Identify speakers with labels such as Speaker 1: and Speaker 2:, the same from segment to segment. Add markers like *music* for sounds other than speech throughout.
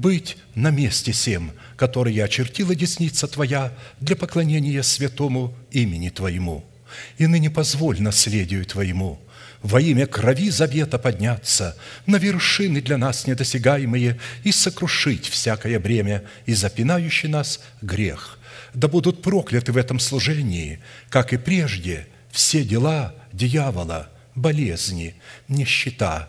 Speaker 1: быть на месте всем – которые очертила десница Твоя для поклонения святому имени Твоему. И ныне позволь наследию Твоему во имя крови завета подняться на вершины для нас недосягаемые и сокрушить всякое бремя и запинающий нас грех. Да будут прокляты в этом служении, как и прежде, все дела дьявола, болезни, нищета,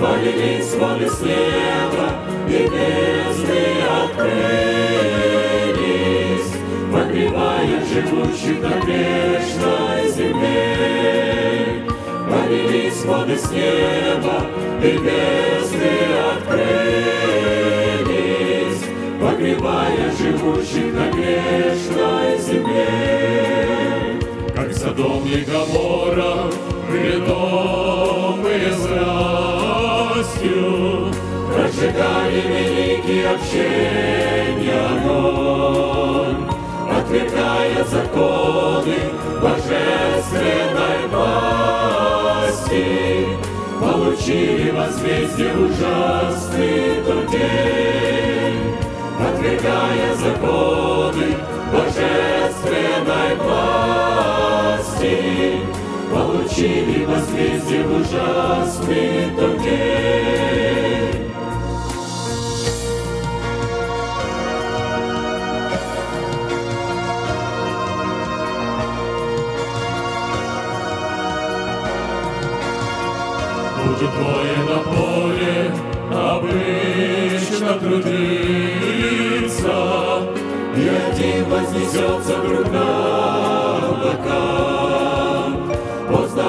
Speaker 1: Полились воды с неба, и бездны открылись, Погревая живущих на грешной земле. Полились воды с неба, и бездны открылись, Погревая живущих на грешной земле. Как Содом и Гамора, мы Израиль, радостью Прожигали великий общение огонь, Отвергая законы божественной власти, Получили возмездие ужасный тот Отвергая законы божественной власти, тащили возмездие в ужасный туннель. Будет двое на поле, обычно трудиться, И один вознесется вдруг на облака.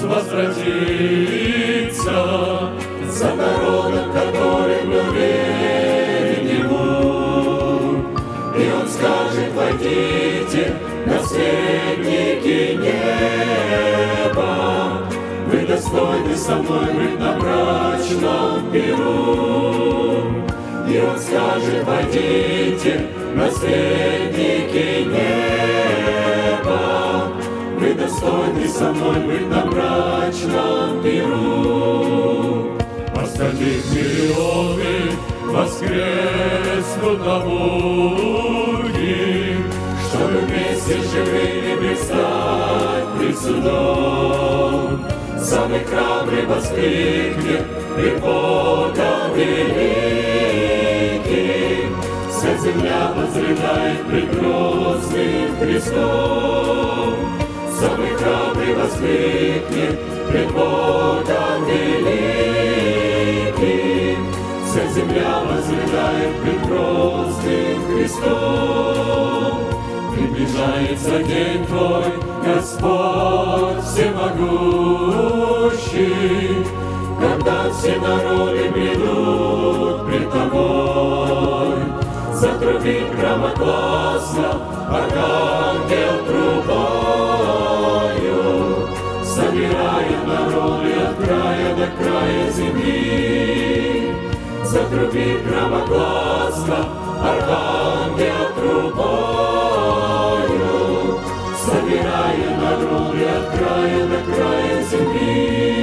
Speaker 2: Христос возвратится за
Speaker 1: народом, который был верен Ему. И Он скажет, войдите, наследники неба, Вы достойны со мной быть на брачном перу. И Он скажет, войдите, наследники неба, вы достойны со мной быть на брачном перу. Остальных миллионы воскреснут на будни, чтобы вместе живыми предстать пред судом. Самый храбрый воскликнет пред Богом великим. Вся земля возрыдает пред грозным Христом. Самый храбрый воскликнет пред Богом великим. Вся земля возрыдает пред грозным Христом. Приближается день Твой, Господь всемогущий, когда все народы придут пред Тобой. Затрубит громогласно архангел трубою, народы от края до края земли. Затрубит громогласно архангел трубою, собирая народы от края до края земли.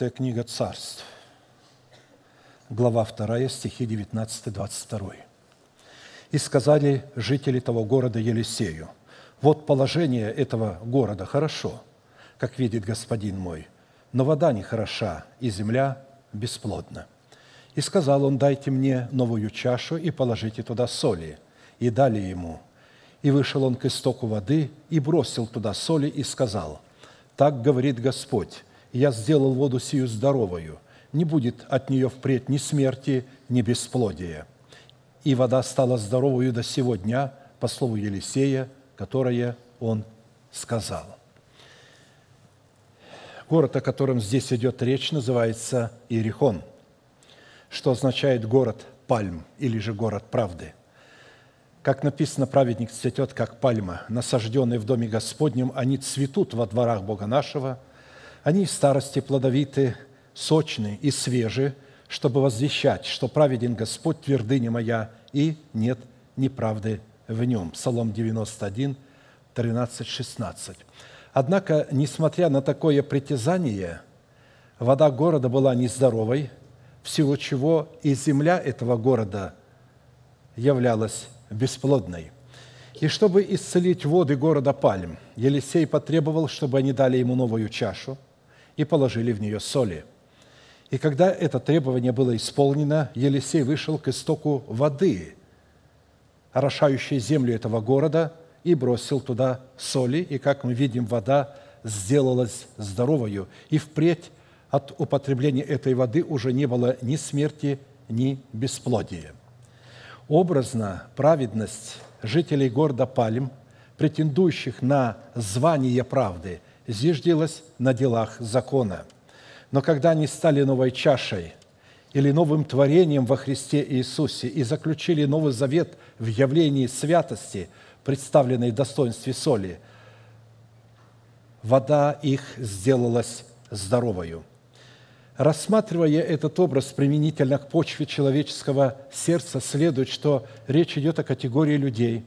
Speaker 3: Четвертая книга царств, глава 2, стихи 19-22. «И сказали жители того города Елисею, вот положение этого города хорошо, как видит господин мой, но вода не хороша, и земля бесплодна. И сказал он, дайте мне новую чашу и положите туда соли. И дали ему. И вышел он к истоку воды и бросил туда соли и сказал, так говорит Господь, я сделал воду сию здоровую, не будет от нее впредь ни смерти, ни бесплодия. И вода стала здоровую до сего дня, по слову Елисея, которое он сказал. Город, о котором здесь идет речь, называется Иерихон, что означает «город пальм» или же «город правды». Как написано, праведник цветет, как пальма, насажденный в доме Господнем, они цветут во дворах Бога нашего – они в старости плодовиты, сочны и свежи, чтобы возвещать, что праведен Господь, твердыня моя, и нет неправды в нем. Псалом 91, 13, 16. Однако, несмотря на такое притязание, вода города была нездоровой, в силу чего и земля этого города являлась бесплодной. И чтобы исцелить воды города Пальм, Елисей потребовал, чтобы они дали ему новую чашу – и положили в нее соли. И когда это требование было исполнено, Елисей вышел к истоку воды, орошающей землю этого города, и бросил туда соли, и, как мы видим, вода сделалась здоровою, и впредь от употребления этой воды уже не было ни смерти, ни бесплодия. Образно праведность жителей города Палим, претендующих на звание правды – зиждилась на делах закона. Но когда они стали новой чашей или новым творением во Христе Иисусе и заключили Новый Завет в явлении святости, представленной в достоинстве соли, вода их сделалась здоровою. Рассматривая этот образ применительно к почве человеческого сердца, следует, что речь идет о категории людей,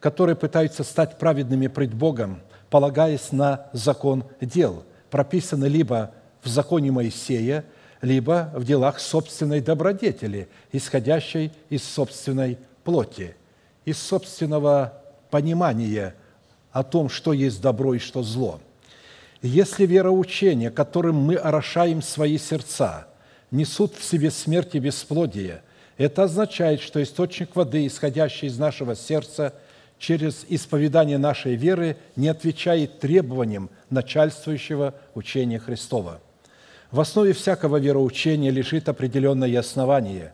Speaker 3: которые пытаются стать праведными пред Богом – полагаясь на закон дел, прописанный либо в законе Моисея, либо в делах собственной добродетели, исходящей из собственной плоти, из собственного понимания о том, что есть добро и что зло. Если вероучения, которым мы орошаем свои сердца, несут в себе смерть и бесплодие, это означает, что источник воды, исходящий из нашего сердца – через исповедание нашей веры не отвечает требованиям начальствующего учения Христова. В основе всякого вероучения лежит определенное основание,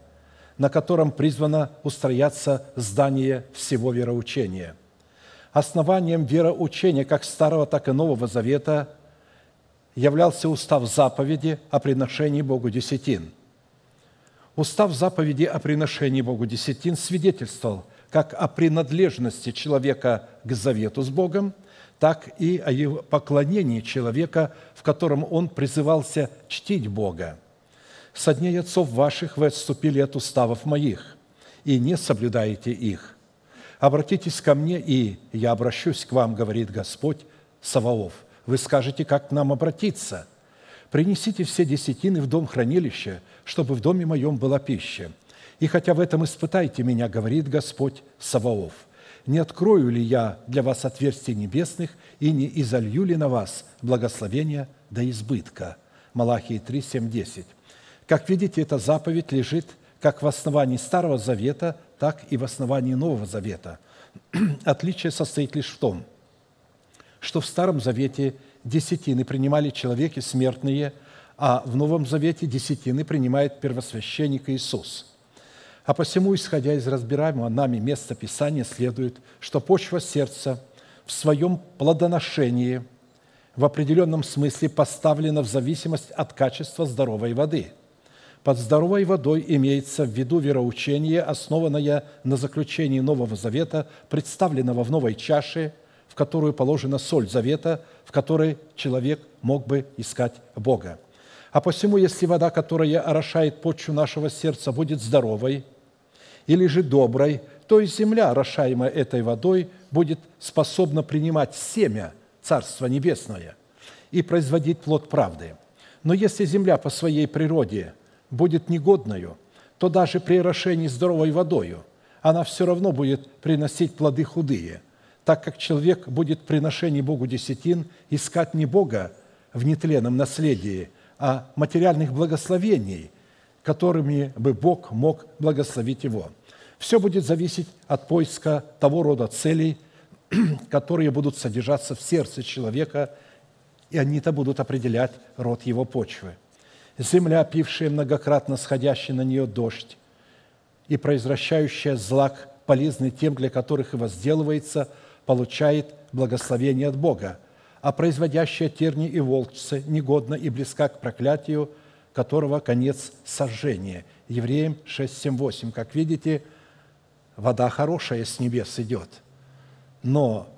Speaker 3: на котором призвано устрояться здание всего вероучения. Основанием вероучения как Старого, так и Нового Завета являлся устав заповеди о приношении Богу десятин. Устав заповеди о приношении Богу десятин свидетельствовал – как о принадлежности человека к завету с Богом, так и о его поклонении человека, в котором он призывался чтить Бога. «Со дней отцов ваших вы отступили от уставов моих, и не соблюдаете их. Обратитесь ко мне, и я обращусь к вам, говорит Господь Саваоф. Вы скажете, как к нам обратиться? Принесите все десятины в дом хранилища, чтобы в доме моем была пища и хотя в этом испытайте меня, говорит Господь Саваоф, не открою ли я для вас отверстий небесных и не изолью ли на вас благословения до избытка?» Малахии 3, 7, 10. Как видите, эта заповедь лежит как в основании Старого Завета, так и в основании Нового Завета. *clears throat* Отличие состоит лишь в том, что в Старом Завете десятины принимали человеки смертные, а в Новом Завете десятины принимает первосвященник Иисус – а посему, исходя из разбираемого нами места Писания, следует, что почва сердца в своем плодоношении в определенном смысле поставлена в зависимость от качества здоровой воды. Под здоровой водой имеется в виду вероучение, основанное на заключении Нового Завета, представленного в новой чаше, в которую положена соль Завета, в которой человек мог бы искать Бога. А посему, если вода, которая орошает почву нашего сердца, будет здоровой или же доброй, то и земля, орошаемая этой водой, будет способна принимать семя Царства Небесное и производить плод правды. Но если земля по своей природе будет негодною, то даже при орошении здоровой водою она все равно будет приносить плоды худые, так как человек будет в приношении Богу десятин искать не Бога в нетленном наследии, а материальных благословений, которыми бы Бог мог благословить его. Все будет зависеть от поиска того рода целей, *clears throat* которые будут содержаться в сердце человека, и они-то будут определять род его почвы. Земля, пившая многократно сходящий на нее дождь, и произвращающая злак, полезный тем, для которых и возделывается, получает благословение от Бога, а производящая терни и волчцы негодна и близка к проклятию, которого конец сожжения. Евреям 6, 7, 8. Как видите, вода хорошая с небес идет, но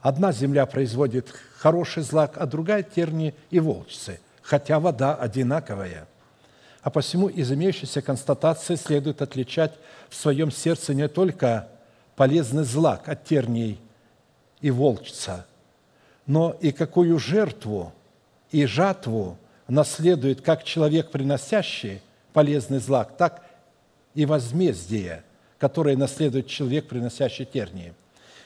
Speaker 3: одна земля производит хороший злак, а другая терни и волчцы, хотя вода одинаковая – а посему из имеющейся констатации следует отличать в своем сердце не только полезный злак от терней и волчца, но и какую жертву и жатву наследует как человек, приносящий полезный злак, так и возмездие, которое наследует человек, приносящий тернии.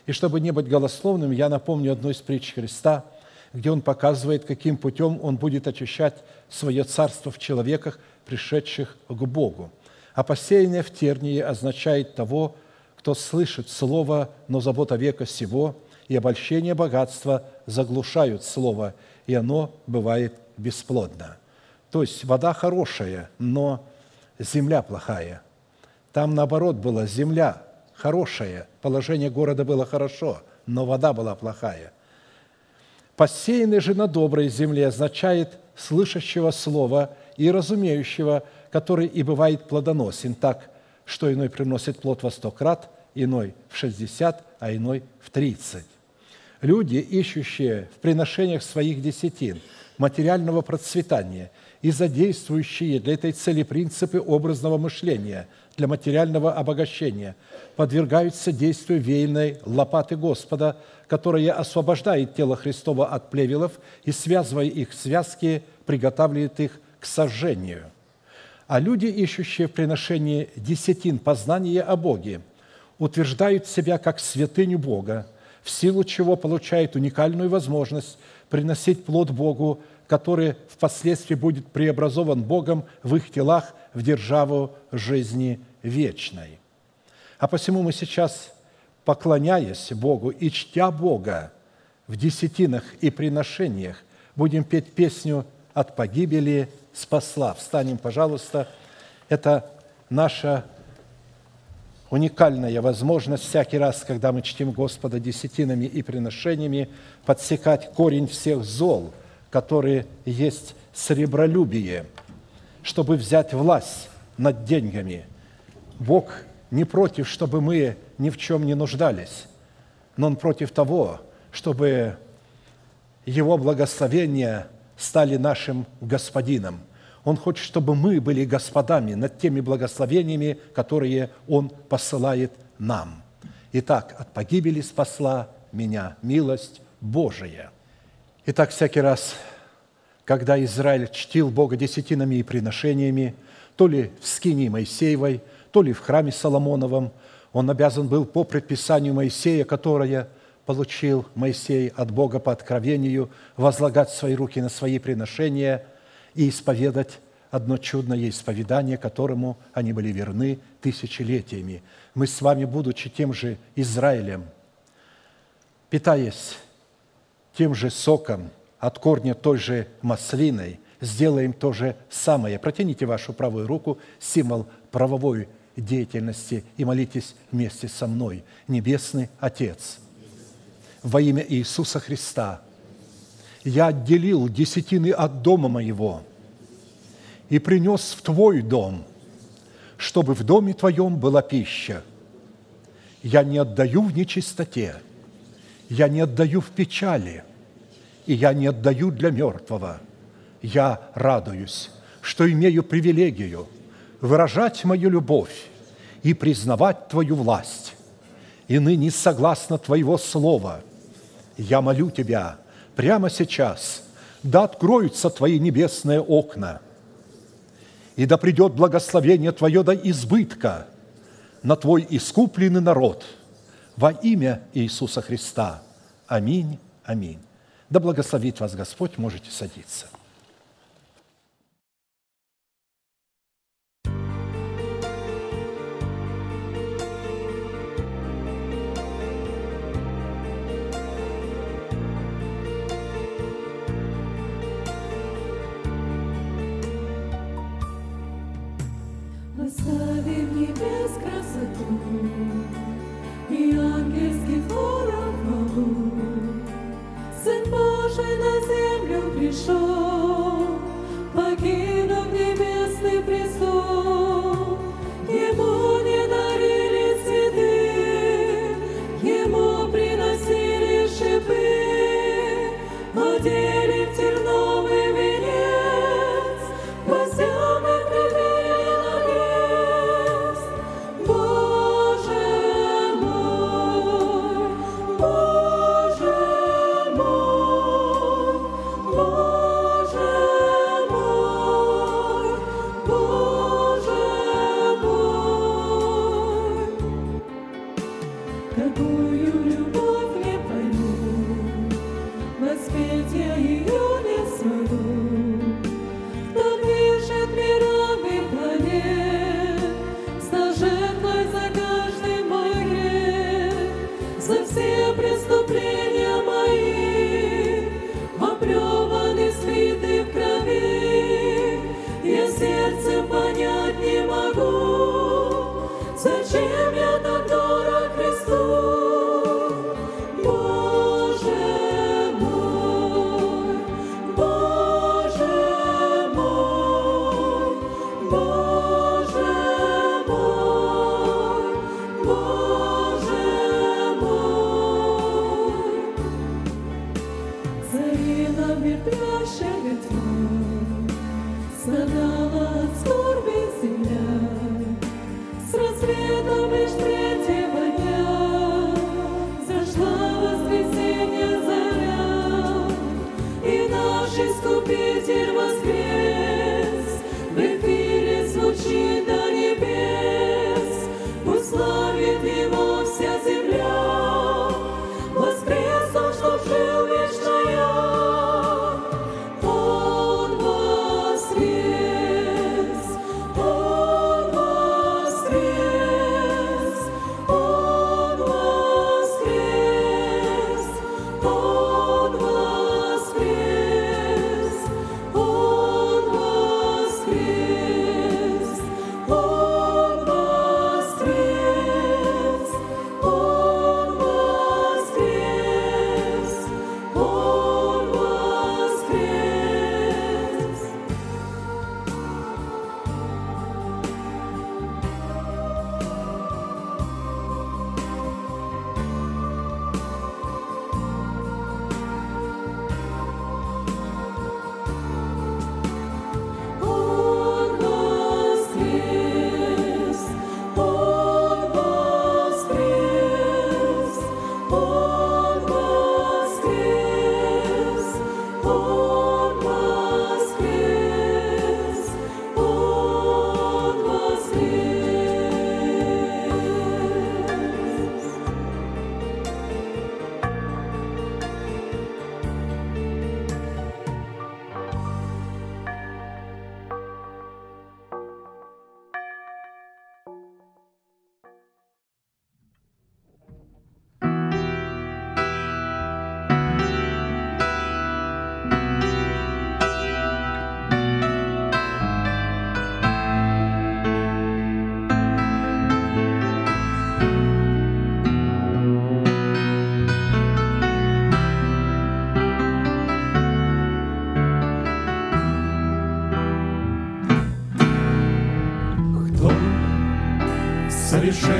Speaker 3: И чтобы не быть голословным, я напомню одну из притч Христа, где он показывает, каким путем он будет очищать свое царство в человеках – пришедших к Богу. А посеяние в тернии означает того, кто слышит Слово, но забота века сего и обольщение богатства заглушают Слово, и оно бывает бесплодно. То есть вода хорошая, но земля плохая. Там, наоборот, была земля хорошая, положение города было хорошо, но вода была плохая. Посеянный же на доброй земле означает слышащего слова – и разумеющего, который и бывает плодоносен так, что иной приносит плод во сто крат, иной в шестьдесят, а иной в тридцать. Люди, ищущие в приношениях своих десятин материального процветания и задействующие для этой цели принципы образного мышления для материального обогащения, подвергаются действию веянной лопаты Господа, которая освобождает тело Христова от плевелов и, связывая их в связки, приготавливает их к сожжению. А люди, ищущие в приношении десятин познания о Боге, утверждают себя как святыню Бога, в силу чего получают уникальную возможность приносить плод Богу, который впоследствии будет преобразован Богом в их телах в державу жизни вечной. А посему мы сейчас, поклоняясь Богу и чтя Бога в десятинах и приношениях, будем петь песню «От погибели спасла. Встанем, пожалуйста. Это наша уникальная возможность всякий раз, когда мы чтим Господа десятинами и приношениями, подсекать корень всех зол, которые есть сребролюбие, чтобы взять власть над деньгами. Бог не против, чтобы мы ни в чем не нуждались, но Он против того, чтобы Его благословение стали нашим господином. Он хочет, чтобы мы были господами над теми благословениями, которые Он посылает нам. Итак, от погибели спасла меня милость Божия. Итак, всякий раз, когда Израиль чтил Бога десятинами и приношениями, то ли в скинии Моисеевой, то ли в храме Соломоновом, он обязан был по предписанию Моисея, которое получил Моисей от Бога по откровению, возлагать свои руки на свои приношения и исповедать одно чудное исповедание, которому они были верны тысячелетиями. Мы с вами, будучи тем же Израилем, питаясь тем же соком от корня той же маслиной, сделаем то же самое. Протяните вашу правую руку, символ правовой деятельности, и молитесь вместе со мной. Небесный Отец – во имя Иисуса Христа. Я отделил десятины от дома моего и принес в Твой дом, чтобы в доме Твоем была пища. Я не отдаю в нечистоте, я не отдаю в печали, и я не отдаю для мертвого. Я радуюсь, что имею привилегию выражать мою любовь и признавать Твою власть. И ныне, согласно Твоего Слова – я молю Тебя прямо сейчас, да откроются Твои небесные окна, и да придет благословение Твое до избытка на Твой искупленный народ во имя Иисуса Христа. Аминь, аминь. Да благословит вас Господь, можете садиться.
Speaker 1: Прославим небес красоту И ангельский хоров хвалу. Сын Божий на землю пришел, погиб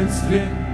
Speaker 1: большинстве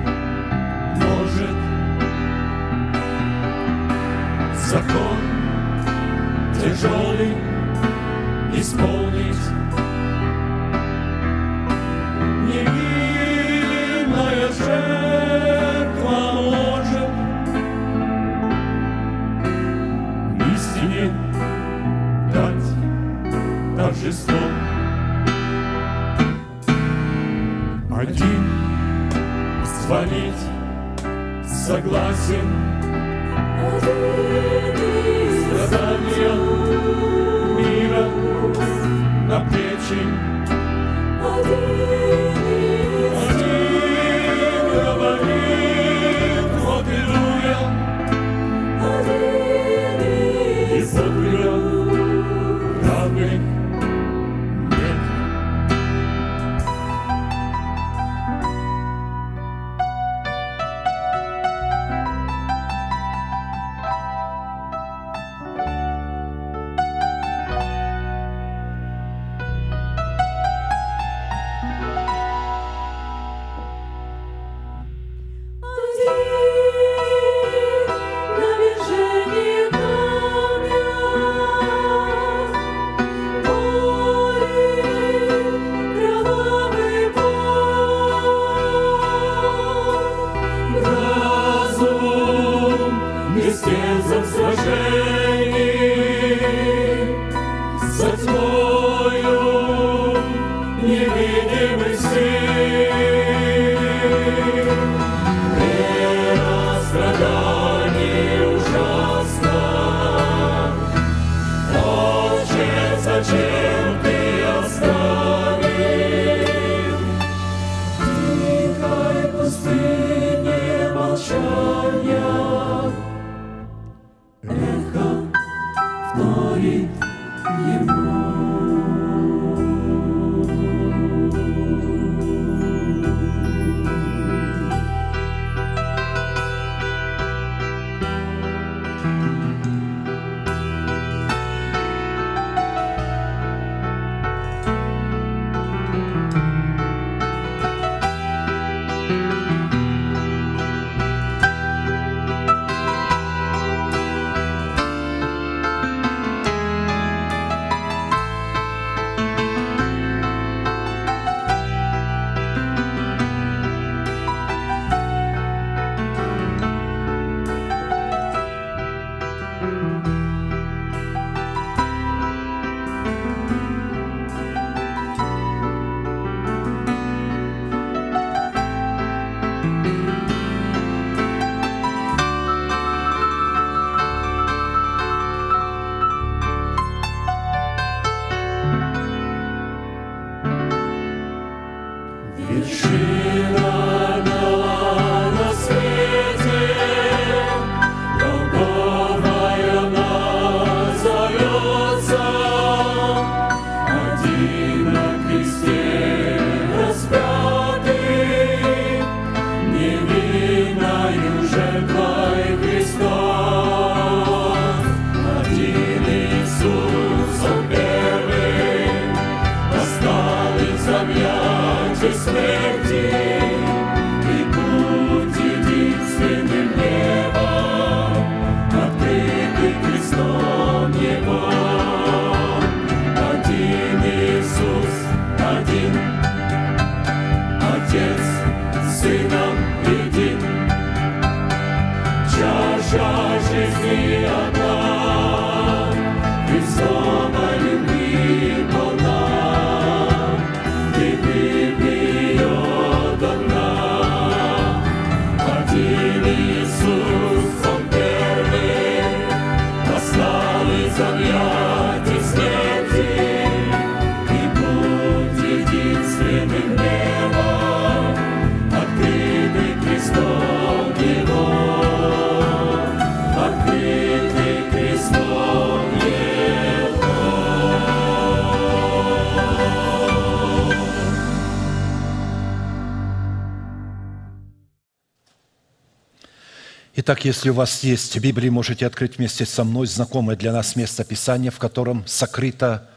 Speaker 3: Итак, если у вас есть Библия, можете открыть вместе со мной знакомое для нас место Писания, в котором сокрыто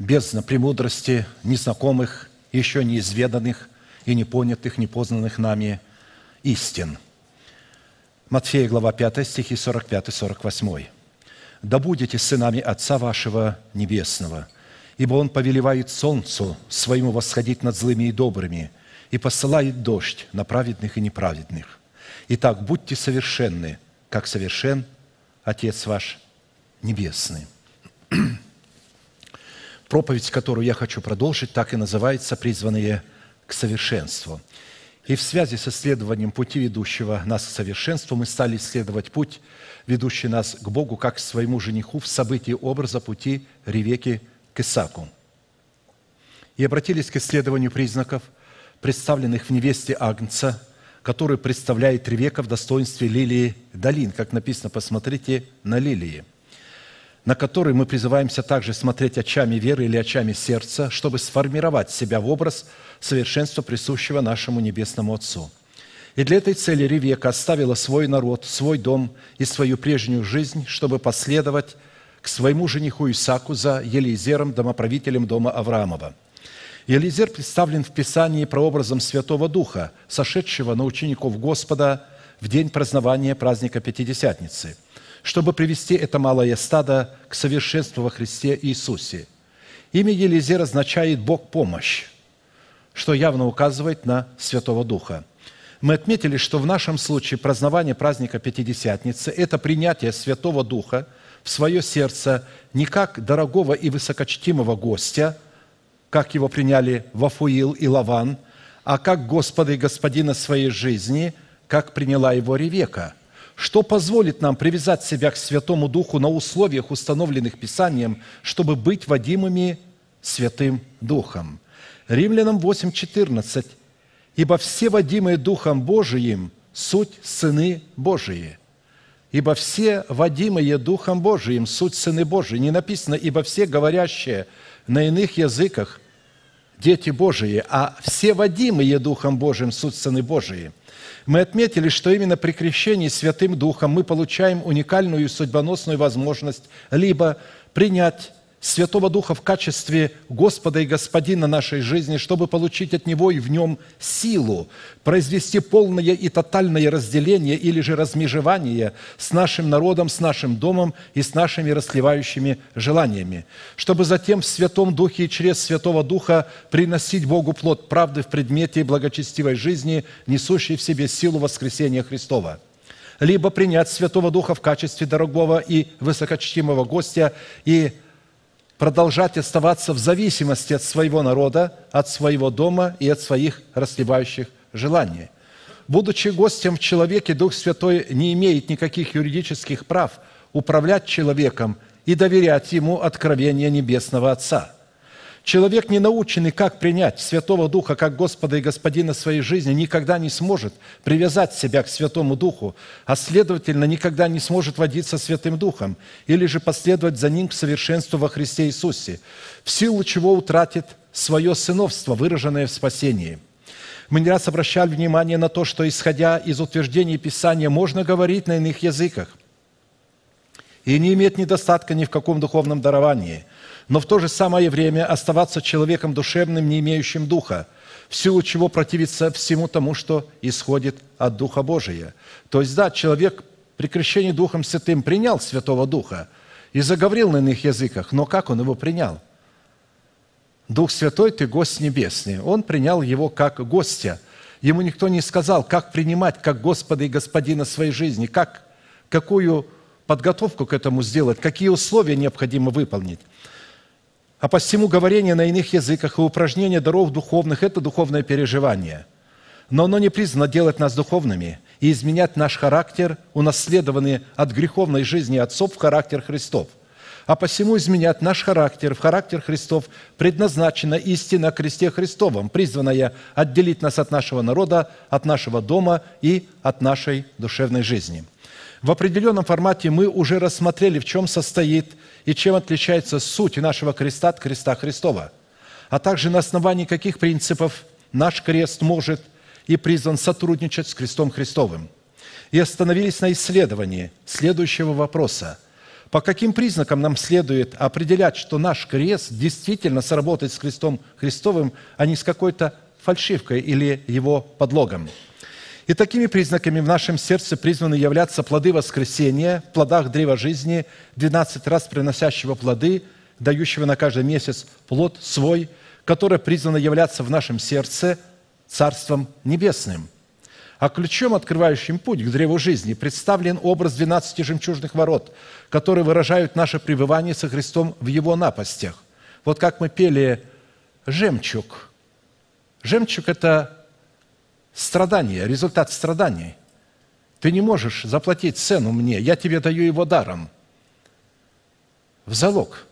Speaker 3: бездна премудрости незнакомых, еще неизведанных и непонятых, непознанных нами истин. Матфея, глава 5, стихи 45-48. «Да будете сынами Отца вашего Небесного, ибо Он повелевает солнцу своему восходить над злыми и добрыми, и посылает дождь на праведных и неправедных. Итак, будьте совершенны, как совершен Отец ваш Небесный». *clears throat* проповедь, которую я хочу продолжить, так и называется «Призванные к совершенству». И в связи с исследованием пути, ведущего нас к совершенству, мы стали исследовать путь, ведущий нас к Богу, как к своему жениху в событии образа пути Ревеки к Исаку. И обратились к исследованию признаков, представленных в невесте Агнца, который представляет Ревека в достоинстве лилии долин, как написано, посмотрите на лилии – на который мы призываемся также смотреть очами веры или очами сердца, чтобы сформировать себя в образ совершенства, присущего нашему Небесному Отцу. И для этой цели Ревека оставила свой народ, свой дом и свою прежнюю жизнь, чтобы последовать к своему жениху Исаку за Елизером, домоправителем дома Авраамова. Елизер представлен в Писании прообразом Святого Духа, сошедшего на учеников Господа в день празднования праздника Пятидесятницы – чтобы привести это малое стадо к совершенству во Христе Иисусе. Имя Елизер означает «Бог помощь», что явно указывает на Святого Духа. Мы отметили, что в нашем случае празднование праздника Пятидесятницы – это принятие Святого Духа в свое сердце не как дорогого и высокочтимого гостя, как его приняли Вафуил и Лаван, а как Господа и Господина своей жизни, как приняла его Ревека – что позволит нам привязать себя к Святому Духу на условиях, установленных Писанием, чтобы быть водимыми Святым Духом. Римлянам 8:14. «Ибо все водимые Духом Божиим – суть сыны Божии». Ибо все водимые Духом Божиим – суть сыны Божии. Не написано «ибо все говорящие на иных языках – дети Божии», а все водимые Духом Божиим – суть сыны Божии – мы отметили, что именно при крещении Святым Духом мы получаем уникальную судьбоносную возможность либо принять Святого Духа в качестве Господа и Господина нашей жизни, чтобы получить от Него и в нем силу, произвести полное и тотальное разделение или же размежевание с нашим народом, с нашим домом и с нашими расливающими желаниями, чтобы затем в Святом Духе и через Святого Духа приносить Богу плод правды в предмете благочестивой жизни, несущей в себе силу воскресения Христова. Либо принять Святого Духа в качестве дорогого и высокочтимого гостя и продолжать оставаться в зависимости от своего народа, от своего дома и от своих расливающих желаний. Будучи гостем в человеке, Дух Святой не имеет никаких юридических прав управлять человеком и доверять ему откровение Небесного Отца – Человек, не наученный, как принять Святого Духа как Господа и Господина своей жизни, никогда не сможет привязать себя к Святому Духу, а следовательно, никогда не сможет водиться Святым Духом или же последовать за Ним к совершенству во Христе Иисусе, в силу чего утратит свое сыновство, выраженное в спасении. Мы не раз обращали внимание на то, что, исходя из утверждений Писания, можно говорить на иных языках и не иметь недостатка ни в каком духовном даровании – но в то же самое время оставаться человеком душевным, не имеющим духа, в силу чего противиться всему тому, что исходит от Духа Божия. То есть, да, человек при крещении Духом Святым принял Святого Духа и заговорил на иных языках, но как он его принял? Дух Святой, ты гость небесный. Он принял его как гостя. Ему никто не сказал, как принимать, как Господа и Господина своей жизни, как, какую подготовку к этому сделать, какие условия необходимо выполнить. А посему говорение на иных языках и упражнение даров духовных – это духовное переживание. Но оно не призвано делать нас духовными и изменять наш характер, унаследованный от греховной жизни отцов в характер Христов. А посему изменять наш характер в характер Христов предназначена истина кресте Христовом, призванная отделить нас от нашего народа, от нашего дома и от нашей душевной жизни. В определенном формате мы уже рассмотрели, в чем состоит – и чем отличается суть нашего креста от креста Христова, а также на основании каких принципов наш крест может и призван сотрудничать с крестом Христовым. И остановились на исследовании следующего вопроса. По каким признакам нам следует определять, что наш крест действительно сработает с крестом Христовым, а не с какой-то фальшивкой или его подлогом – и такими признаками в нашем сердце призваны являться плоды воскресения, в плодах древа жизни, 12 раз приносящего плоды, дающего на каждый месяц плод свой, который призвано являться в нашем сердце Царством Небесным. А ключом, открывающим путь к древу жизни, представлен образ 12 жемчужных ворот, которые выражают наше пребывание со Христом в Его напастях. Вот как мы пели «Жемчуг». Жемчуг – это страдание, результат страданий. Ты не можешь заплатить цену мне, я тебе даю его даром, в залог.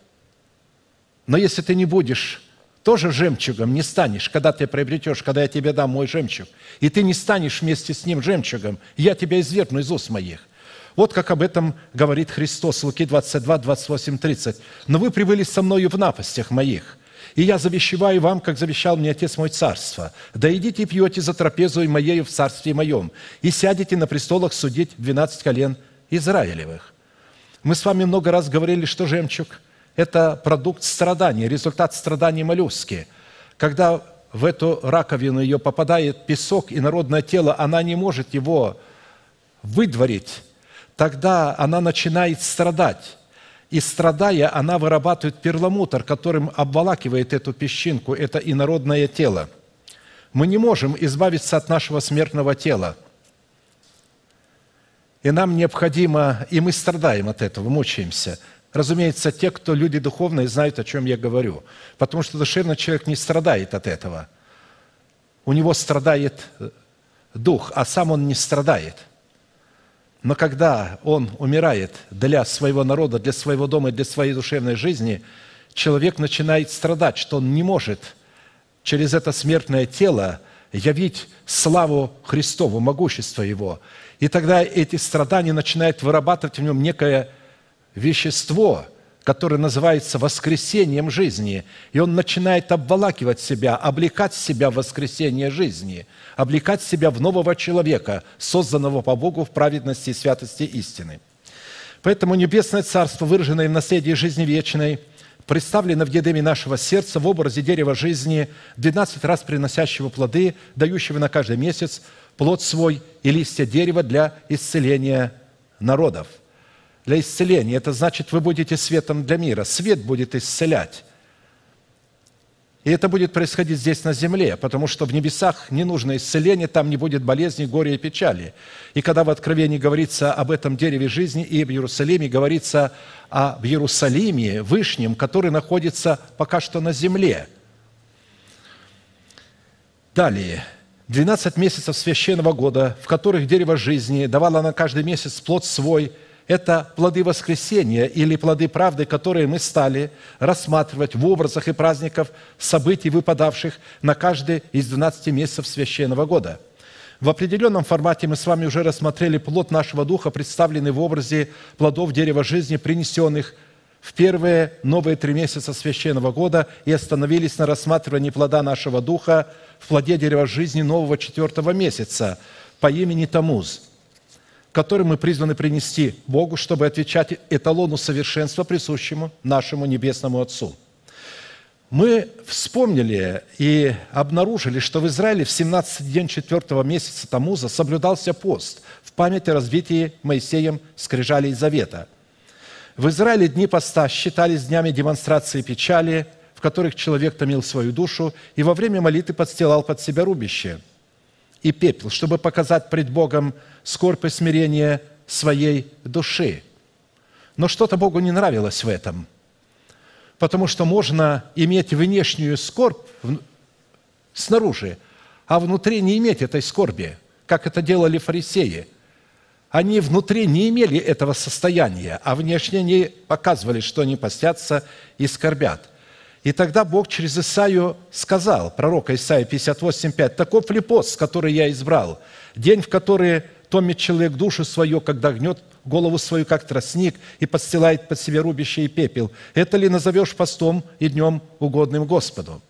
Speaker 3: Но если ты не будешь тоже жемчугом, не станешь, когда ты приобретешь, когда я тебе дам мой жемчуг, и ты не станешь вместе с ним жемчугом, я тебя извергну из уст моих. Вот как об этом говорит Христос, Луки 22, 28, 30. «Но вы прибыли со мною в напастях моих, и я завещеваю вам, как завещал мне Отец мой царство. Да идите и пьете за трапезу и моею в царстве моем, и сядете на престолах судить двенадцать колен Израилевых». Мы с вами много раз говорили, что жемчуг – это продукт страдания, результат страданий моллюски. Когда в эту раковину ее попадает песок и народное тело, она не может его выдворить, тогда она начинает страдать. И страдая, она вырабатывает перламутр, которым обволакивает эту песчинку, это инородное тело. Мы не можем избавиться от нашего смертного тела. И нам необходимо, и мы страдаем от этого, мучаемся. Разумеется, те, кто люди духовные, знают, о чем я говорю. Потому что душевный человек не страдает от этого. У него страдает дух, а сам он не страдает – но когда он умирает для своего народа, для своего дома для своей душевной жизни, человек начинает страдать, что он не может через это смертное тело явить славу Христову, могущество Его. И тогда эти страдания начинают вырабатывать в нем некое вещество, которое называется воскресением жизни. И он начинает обволакивать себя, облекать себя в воскресение жизни – облекать себя в нового человека, созданного по Богу в праведности и святости истины. Поэтому Небесное Царство, выраженное в наследии жизни вечной, представлено в едеме нашего сердца в образе дерева жизни, 12 раз приносящего плоды, дающего на каждый месяц плод свой и листья дерева для исцеления народов. Для исцеления – это значит, вы будете светом для мира. Свет будет исцелять. И это будет происходить здесь на земле, потому что в небесах не нужно исцеление, там не будет болезни, горя и печали. И когда в Откровении говорится об этом дереве жизни и в Иерусалиме, говорится о Иерусалиме Вышнем, который находится пока что на земле. Далее. 12 месяцев священного года, в которых дерево жизни давало на каждый месяц плод свой – это плоды воскресения или плоды правды, которые мы стали рассматривать в образах и праздников событий, выпадавших на каждый из 12 месяцев священного года. В определенном формате мы с вами уже рассмотрели плод нашего духа, представленный в образе плодов дерева жизни, принесенных в первые новые три месяца священного года и остановились на рассматривании плода нашего духа в плоде дерева жизни нового четвертого месяца по имени Тамуз – который мы призваны принести Богу, чтобы отвечать эталону совершенства, присущему нашему Небесному Отцу. Мы вспомнили и обнаружили, что в Израиле в 17 день 4 месяца Тамуза соблюдался пост в память о развитии Моисеем скрижалей завета. В Израиле дни поста считались днями демонстрации печали, в которых человек томил свою душу и во время молитвы подстилал под себя рубище – и пепел, чтобы показать пред Богом скорбь и смирение своей души. Но что-то Богу не нравилось в этом, потому что можно иметь внешнюю скорбь снаружи, а внутри не иметь этой скорби, как это делали фарисеи. Они внутри не имели этого состояния, а внешне не показывали, что они постятся и скорбят – и тогда Бог через Исаию сказал, пророка Исаия 58.5, «Таков ли пост, который я избрал, день, в который томит человек душу свою, когда гнет голову свою, как тростник, и подстилает под себя рубище и пепел. Это ли назовешь постом и днем угодным Господу?»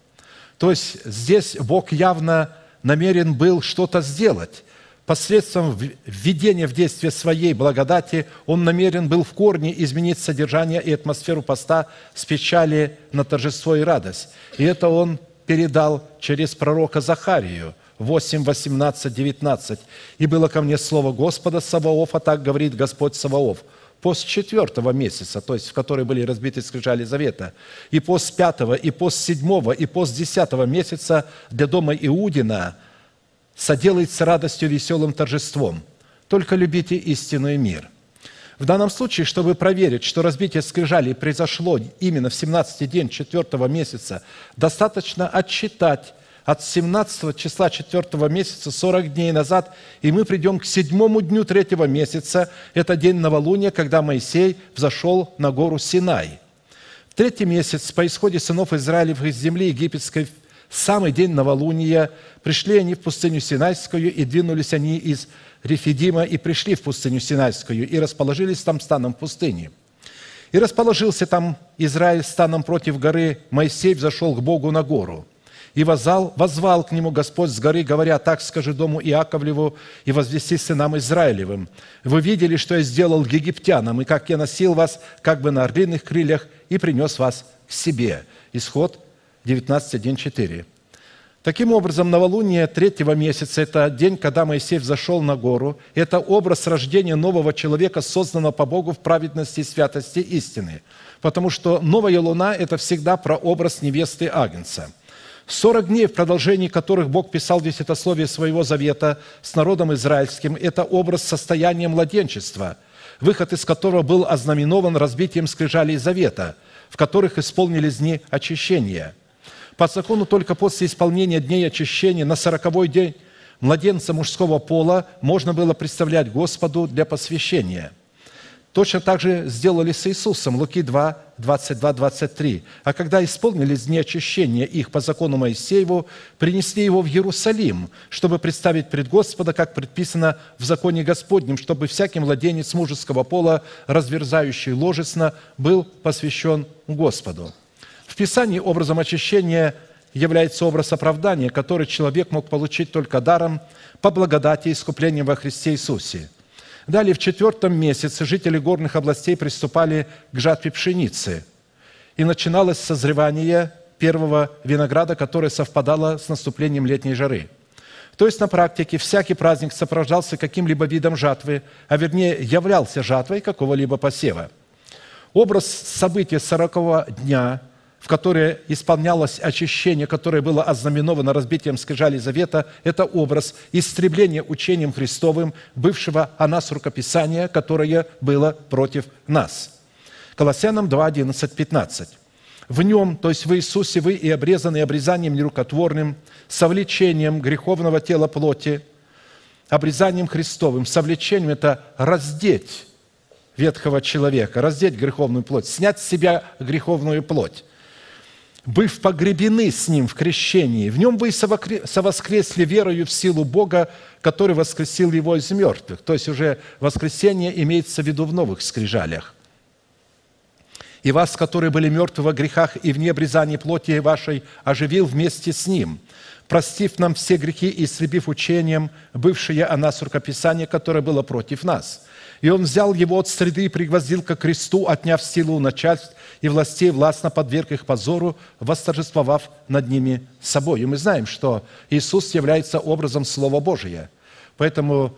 Speaker 3: То есть здесь Бог явно намерен был что-то сделать посредством введения в действие своей благодати он намерен был в корне изменить содержание и атмосферу поста с печали на торжество и радость. И это он передал через пророка Захарию 8, 18, 19. «И было ко мне слово Господа Саваофа, так говорит Господь Саваоф, пост четвертого месяца, то есть в который были разбиты скрижали завета, и пост пятого, и пост седьмого, и пост десятого месяца для дома Иудина – соделает с радостью веселым торжеством. Только любите истину и мир. В данном случае, чтобы проверить, что разбитие скрижалей произошло именно в 17 день 4 месяца, достаточно отчитать от 17 числа 4 месяца 40 дней назад, и мы придем к седьмому дню третьего месяца. Это день новолуния, когда Моисей взошел на гору Синай. В третий месяц по исходе сынов Израилев из земли египетской самый день новолуния пришли они в пустыню Синайскую, и двинулись они из Рефидима, и пришли в пустыню Синайскую, и расположились там станом в пустыне. И расположился там Израиль станом против горы, Моисей взошел к Богу на гору. И возвал, возвал к нему Господь с горы, говоря, «Так скажи дому Иаковлеву и возвести сынам Израилевым. Вы видели, что я сделал египтянам, и как я носил вас как бы на орлиных крыльях и принес вас к себе». Исход 19.1.4. Таким образом, новолуние третьего месяца – это день, когда Моисей взошел на гору. Это образ рождения нового человека, созданного по Богу в праведности святости истины. Потому что новая луна – это всегда прообраз невесты Агнца. Сорок дней, в продолжении которых Бог писал десятословие своего завета с народом израильским – это образ состояния младенчества, выход из которого был ознаменован разбитием скрижалей завета, в которых исполнились дни очищения – по закону только после исполнения дней очищения на сороковой день младенца мужского пола можно было представлять Господу для посвящения. Точно так же сделали с Иисусом, Луки 2, 22, 23. А когда исполнились дни очищения их по закону Моисееву, принесли его в Иерусалим, чтобы представить пред Господа, как предписано в законе Господнем, чтобы всякий младенец мужеского пола, разверзающий ложесно, был посвящен Господу. В Писании образом очищения является образ оправдания, который человек мог получить только даром по благодати искупления во Христе Иисусе. Далее, в четвертом месяце жители горных областей приступали к жатве пшеницы, и начиналось созревание первого винограда, которое совпадало с наступлением летней жары. То есть на практике всякий праздник сопровождался каким-либо видом жатвы, а вернее являлся жатвой какого-либо посева. Образ события сорокового дня – в которое исполнялось очищение, которое было ознаменовано разбитием скрижали завета, это образ истребления учением Христовым бывшего о нас рукописания, которое было против нас. Колоссянам 2, 11, 15. В нем, то есть в Иисусе, вы и обрезаны обрезанием нерукотворным, совлечением греховного тела плоти, обрезанием Христовым. Совлечением – это раздеть ветхого человека, раздеть греховную плоть, снять с себя греховную плоть быв погребены с Ним в крещении, в Нем вы совоскресли верою в силу Бога, который воскресил Его из мертвых. То есть уже воскресение имеется в виду в новых скрижалях. И вас, которые были мертвы во грехах и в необрезании плоти вашей, оживил вместе с Ним, простив нам все грехи и истребив учением бывшее о нас рукописание, которое было против нас – и он взял его от среды и пригвоздил ко кресту, отняв силу начальств и властей, властно подверг их позору, восторжествовав над ними собой. И мы знаем, что Иисус является образом Слова Божия. Поэтому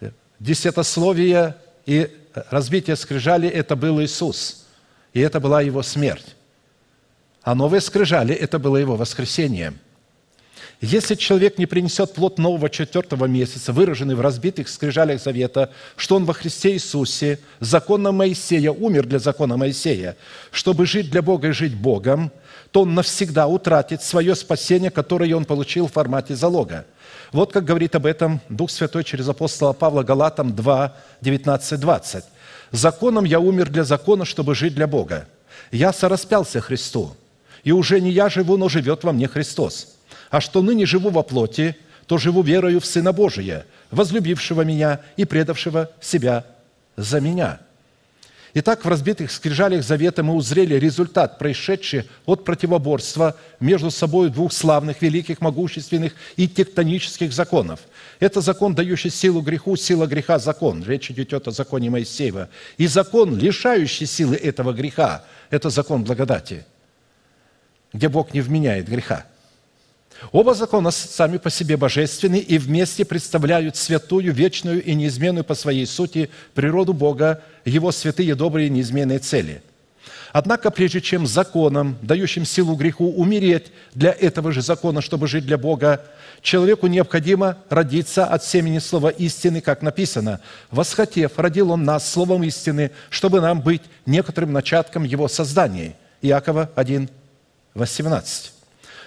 Speaker 3: э, десятословие и разбитие скрижали – это был Иисус, и это была Его смерть. А новые скрижали – это было Его воскресение – если человек не принесет плод нового четвертого месяца, выраженный в разбитых скрижалях завета, что он во Христе Иисусе, законом Моисея, умер для закона Моисея, чтобы жить для Бога и жить Богом, то он навсегда утратит свое спасение, которое он получил в формате залога. Вот как говорит об этом Дух Святой через апостола Павла Галатам 2, 19, 20. «Законом я умер для закона, чтобы жить для Бога. Я сораспялся Христу, и уже не я живу, но живет во мне Христос. А что ныне живу во плоти, то живу верою в Сына Божия, возлюбившего меня и предавшего себя за меня». Итак, в разбитых скрижалях завета мы узрели результат, происшедший от противоборства между собой двух славных, великих, могущественных и тектонических законов. Это закон, дающий силу греху, сила греха – закон. Речь идет о законе Моисеева. И закон, лишающий силы этого греха – это закон благодати, где Бог не вменяет греха. Оба закона сами по себе божественны и вместе представляют святую, вечную и неизменную по своей сути природу Бога, Его святые, добрые неизменные цели. Однако, прежде чем законом, дающим силу греху, умереть для этого же закона, чтобы жить для Бога, человеку необходимо родиться от семени слова истины, как написано. «Восхотев, родил он нас словом истины, чтобы нам быть некоторым начатком его создания». Иакова 1, 18.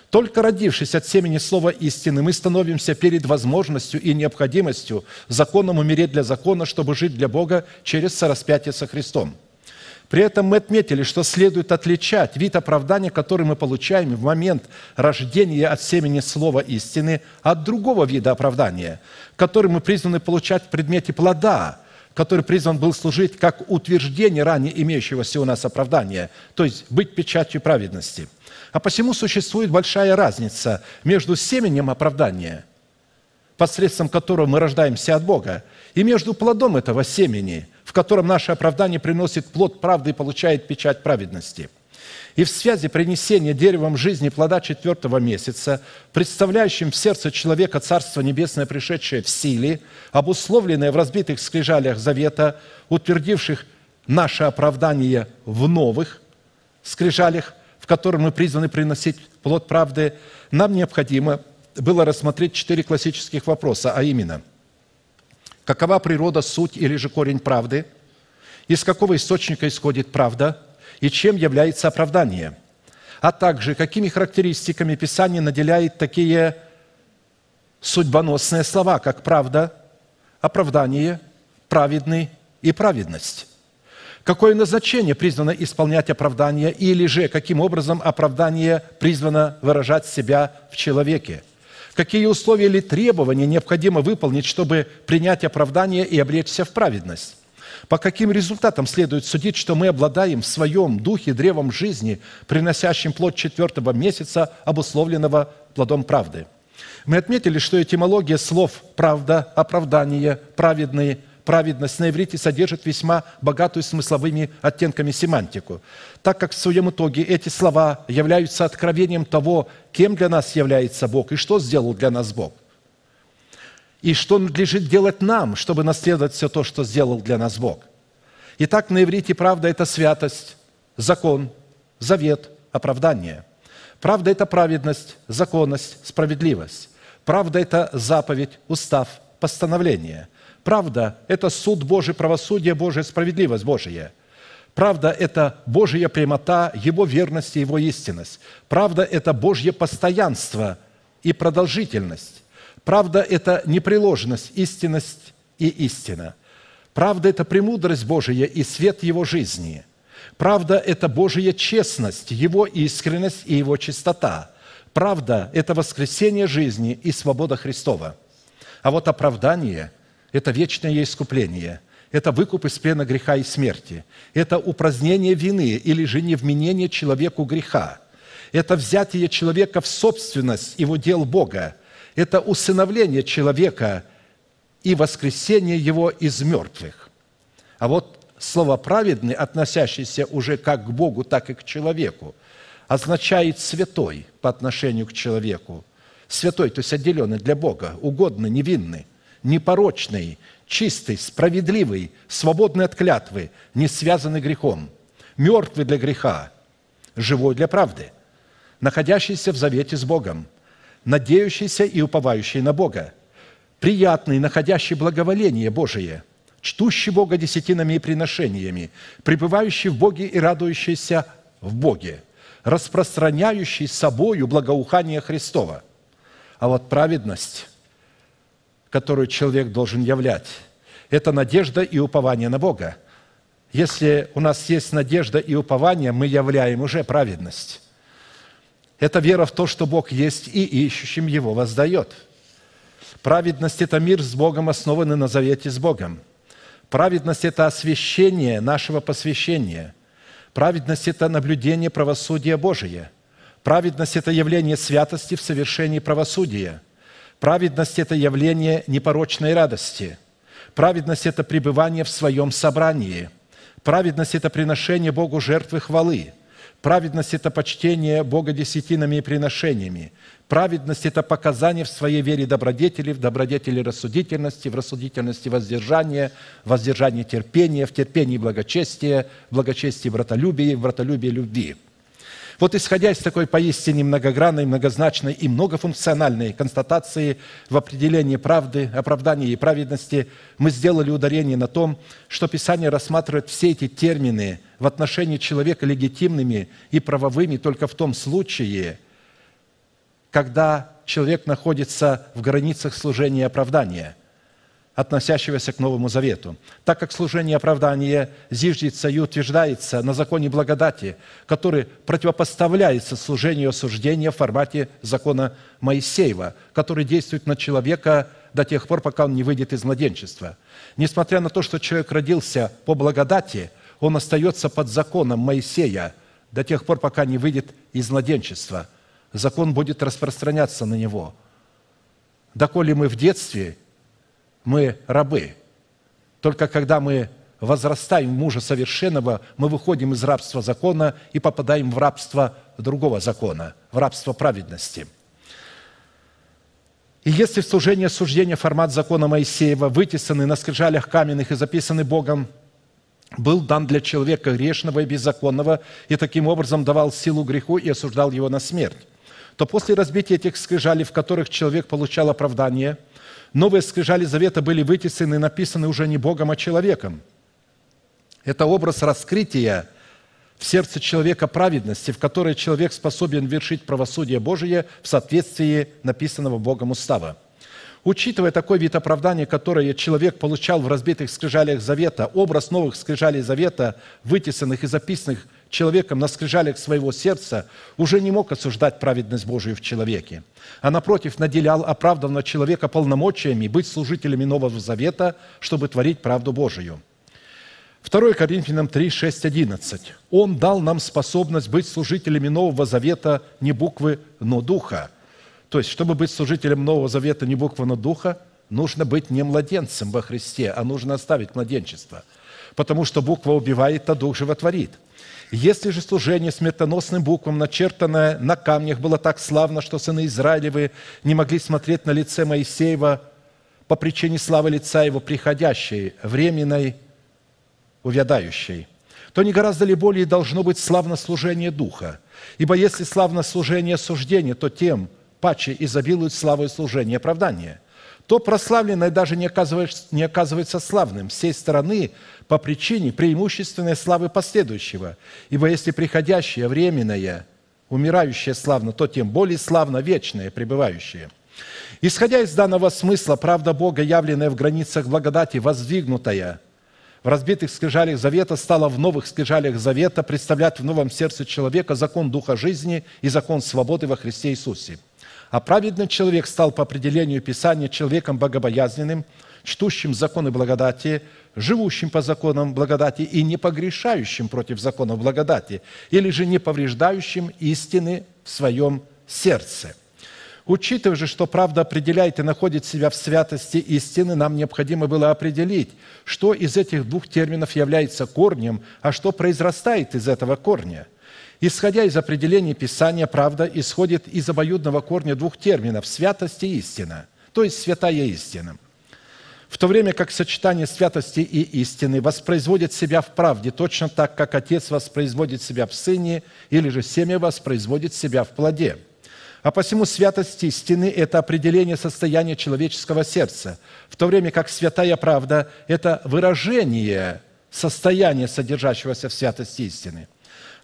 Speaker 3: Только родившись от семени слова истины, мы становимся перед возможностью и необходимостью законом умереть для закона, чтобы жить для Бога через сораспятие со Христом – при этом мы отметили, что следует отличать вид оправдания, который мы получаем в момент рождения от семени слова истины, от другого вида оправдания, который мы призваны получать в предмете плода, который призван был служить как утверждение ранее имеющегося у нас оправдания, то есть быть печатью праведности. А посему существует большая разница между семенем оправдания, посредством которого мы рождаемся от Бога, и между плодом этого семени – в котором наше оправдание приносит плод правды и получает печать праведности. И в связи принесения деревом жизни плода четвертого месяца, представляющим в сердце человека Царство Небесное, пришедшее в силе, обусловленное в разбитых скрижалях завета, утвердивших наше оправдание в новых скрижалях, в котором мы призваны приносить плод правды, нам необходимо было рассмотреть четыре классических вопроса, а именно – какова природа, суть или же корень правды, из какого источника исходит правда и чем является оправдание, а также какими характеристиками Писание наделяет такие судьбоносные слова, как правда, оправдание, праведный и праведность. Какое назначение призвано исполнять оправдание или же каким образом оправдание призвано выражать себя в человеке – Какие условия или требования необходимо выполнить, чтобы принять оправдание и облечься в праведность? По каким результатам следует судить, что мы обладаем в своем духе древом жизни, приносящим плод четвертого месяца, обусловленного плодом правды? Мы отметили, что этимология слов «правда», «оправдание», «праведные» праведность на иврите содержит весьма богатую смысловыми оттенками семантику, так как в своем итоге эти слова являются откровением того, кем для нас является Бог и что сделал для нас Бог. И что надлежит делать нам, чтобы наследовать все то, что сделал для нас Бог. Итак, на иврите правда – это святость, закон, завет, оправдание. Правда – это праведность, законность, справедливость. Правда – это заповедь, устав, постановление – Правда – это суд Божий, правосудие Божие, справедливость Божия. Правда – это Божья прямота, Его верность и Его истинность. Правда – это Божье постоянство и продолжительность. Правда – это непреложность, истинность и истина. Правда – это премудрость Божия и свет Его жизни. Правда – это Божья честность, Его искренность и Его чистота. Правда – это воскресение жизни и свобода Христова. А вот оправдание – это вечное искупление, это выкуп из плена греха и смерти, это упразднение вины или же невменение человеку греха, это взятие человека в собственность его дел Бога, это усыновление человека и воскресение его из мертвых. А вот слово «праведный», относящееся уже как к Богу, так и к человеку, означает «святой» по отношению к человеку. Святой, то есть отделенный для Бога, угодный, невинный – непорочный, чистый, справедливый, свободный от клятвы, не связанный грехом, мертвый для греха, живой для правды, находящийся в завете с Богом, надеющийся и уповающий на Бога, приятный, находящий благоволение Божие, чтущий Бога десятинами и приношениями, пребывающий в Боге и радующийся в Боге, распространяющий собою благоухание Христова. А вот праведность которую человек должен являть. Это надежда и упование на Бога. Если у нас есть надежда и упование, мы являем уже праведность. Это вера в то, что Бог есть и ищущим Его воздает. Праведность – это мир с Богом, основанный на завете с Богом. Праведность – это освящение нашего посвящения. Праведность – это наблюдение правосудия Божия. Праведность – это явление святости в совершении правосудия – Праведность – это явление непорочной радости. Праведность – это пребывание в своем собрании. Праведность – это приношение Богу жертвы хвалы. Праведность – это почтение Бога десятинами и приношениями. Праведность – это показание в своей вере добродетели, в добродетели рассудительности, в рассудительности воздержания, в воздержании терпения, в терпении благочестия, в благочестии братолюбия, в братолюбии любви. Вот исходя из такой поистине многогранной, многозначной и многофункциональной констатации в определении правды, оправдания и праведности, мы сделали ударение на том, что Писание рассматривает все эти термины в отношении человека легитимными и правовыми только в том случае, когда человек находится в границах служения и оправдания – относящегося к Новому Завету, так как служение оправдания зиждется и утверждается на законе благодати, который противопоставляется служению осуждения в формате закона Моисеева, который действует на человека до тех пор, пока он не выйдет из младенчества. Несмотря на то, что человек родился по благодати, он остается под законом Моисея до тех пор, пока не выйдет из младенчества. Закон будет распространяться на него. Доколе мы в детстве – мы рабы. Только когда мы возрастаем в мужа совершенного, мы выходим из рабства закона и попадаем в рабство другого закона, в рабство праведности. И если в служении осуждения формат закона Моисеева, вытесанный на скрижалях каменных и записанный Богом, был дан для человека грешного и беззаконного, и таким образом давал силу греху и осуждал его на смерть, то после разбития этих скрижалей, в которых человек получал оправдание – Новые скрижали завета были вытесаны и написаны уже не Богом, а человеком. Это образ раскрытия в сердце человека праведности, в которой человек способен вершить правосудие Божие в соответствии написанного Богом устава. Учитывая такой вид оправдания, которое человек получал в разбитых скрижалях Завета, образ новых скрижалей Завета, вытесанных и записанных человеком на скрижалях своего сердца, уже не мог осуждать праведность Божию в человеке, а напротив наделял оправданного человека полномочиями быть служителями Нового Завета, чтобы творить правду Божию. 2 Коринфянам 3, 6, 11. «Он дал нам способность быть служителями Нового Завета не буквы, но Духа». То есть, чтобы быть служителем Нового Завета не буквы, но Духа, нужно быть не младенцем во Христе, а нужно оставить младенчество. Потому что буква убивает, а Дух животворит – если же служение смертоносным буквам, начертанное на камнях, было так славно, что сыны Израилевы не могли смотреть на лице Моисеева по причине славы лица его приходящей, временной, увядающей, то не гораздо ли более должно быть славно служение Духа? Ибо если славно служение суждения, то тем паче изобилует славой служения оправдания – то прославленное даже не оказывается, не оказывается славным с сей стороны по причине преимущественной славы последующего. Ибо если приходящее, временное, умирающее славно, то тем более славно вечное, пребывающее. Исходя из данного смысла, правда Бога, явленная в границах благодати, воздвигнутая в разбитых скрижалях завета, стала в новых скрижалях завета представлять в новом сердце человека закон Духа жизни и закон свободы во Христе Иисусе – а праведный человек стал по определению Писания человеком богобоязненным, чтущим законы благодати, живущим по законам благодати и не погрешающим против законов благодати, или же не повреждающим истины в своем сердце. Учитывая же, что правда определяет и находит себя в святости истины, нам необходимо было определить, что из этих двух терминов является корнем, а что произрастает из этого корня – Исходя из определения Писания, правда исходит из обоюдного корня двух терминов – святость и истина, то есть святая истина. В то время как сочетание святости и истины воспроизводит себя в правде, точно так, как Отец воспроизводит себя в Сыне, или же семя воспроизводит себя в плоде. А посему святость истины – это определение состояния человеческого сердца, в то время как святая правда – это выражение состояния, содержащегося в святости истины –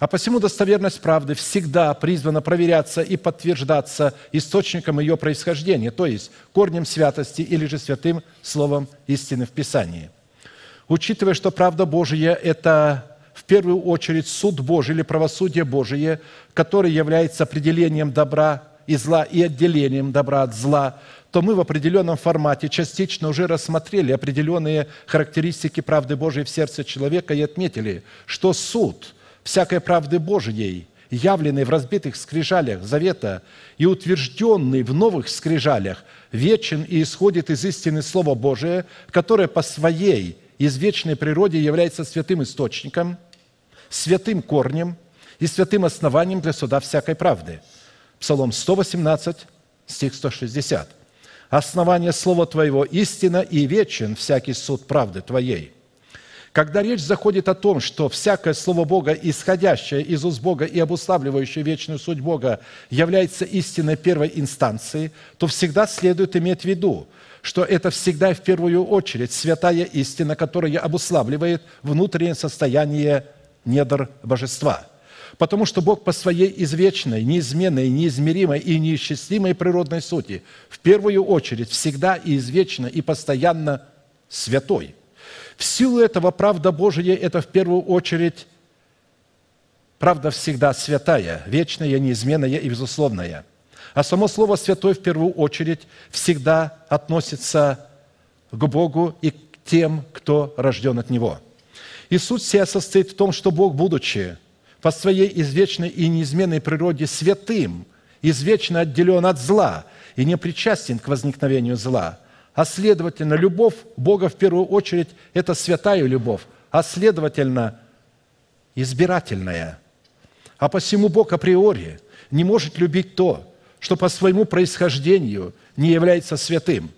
Speaker 3: а посему достоверность правды всегда призвана проверяться и подтверждаться источником ее происхождения, то есть корнем святости или же святым словом истины в Писании. Учитывая, что правда Божия – это в первую очередь суд Божий или правосудие Божие, который является определением добра и зла и отделением добра от зла, то мы в определенном формате частично уже рассмотрели определенные характеристики правды Божией в сердце человека и отметили, что суд – всякой правды Божией, явленной в разбитых скрижалях завета и утвержденный в новых скрижалях, вечен и исходит из истины Слова Божия, которое по своей извечной природе является святым источником, святым корнем и святым основанием для суда всякой правды». Псалом 118, стих 160. «Основание Слова Твоего истина и вечен всякий суд правды Твоей». Когда речь заходит о том, что всякое Слово Бога, исходящее из уст Бога и обуславливающее вечную суть Бога, является истиной первой инстанции, то всегда следует иметь в виду, что это всегда и в первую очередь святая истина, которая обуславливает внутреннее состояние недр божества. Потому что Бог по своей извечной, неизменной, неизмеримой и неисчислимой природной сути в первую очередь всегда и извечно и постоянно святой – в силу этого правда Божия – это в первую очередь правда всегда святая, вечная, неизменная и безусловная. А само слово «святой» в первую очередь всегда относится к Богу и к тем, кто рожден от Него. И суть вся состоит в том, что Бог, будучи по своей извечной и неизменной природе святым, извечно отделен от зла и не причастен к возникновению зла – а следовательно, любовь Бога в первую очередь – это святая любовь, а следовательно, избирательная. А посему Бог априори не может любить то, что по своему происхождению не является святым.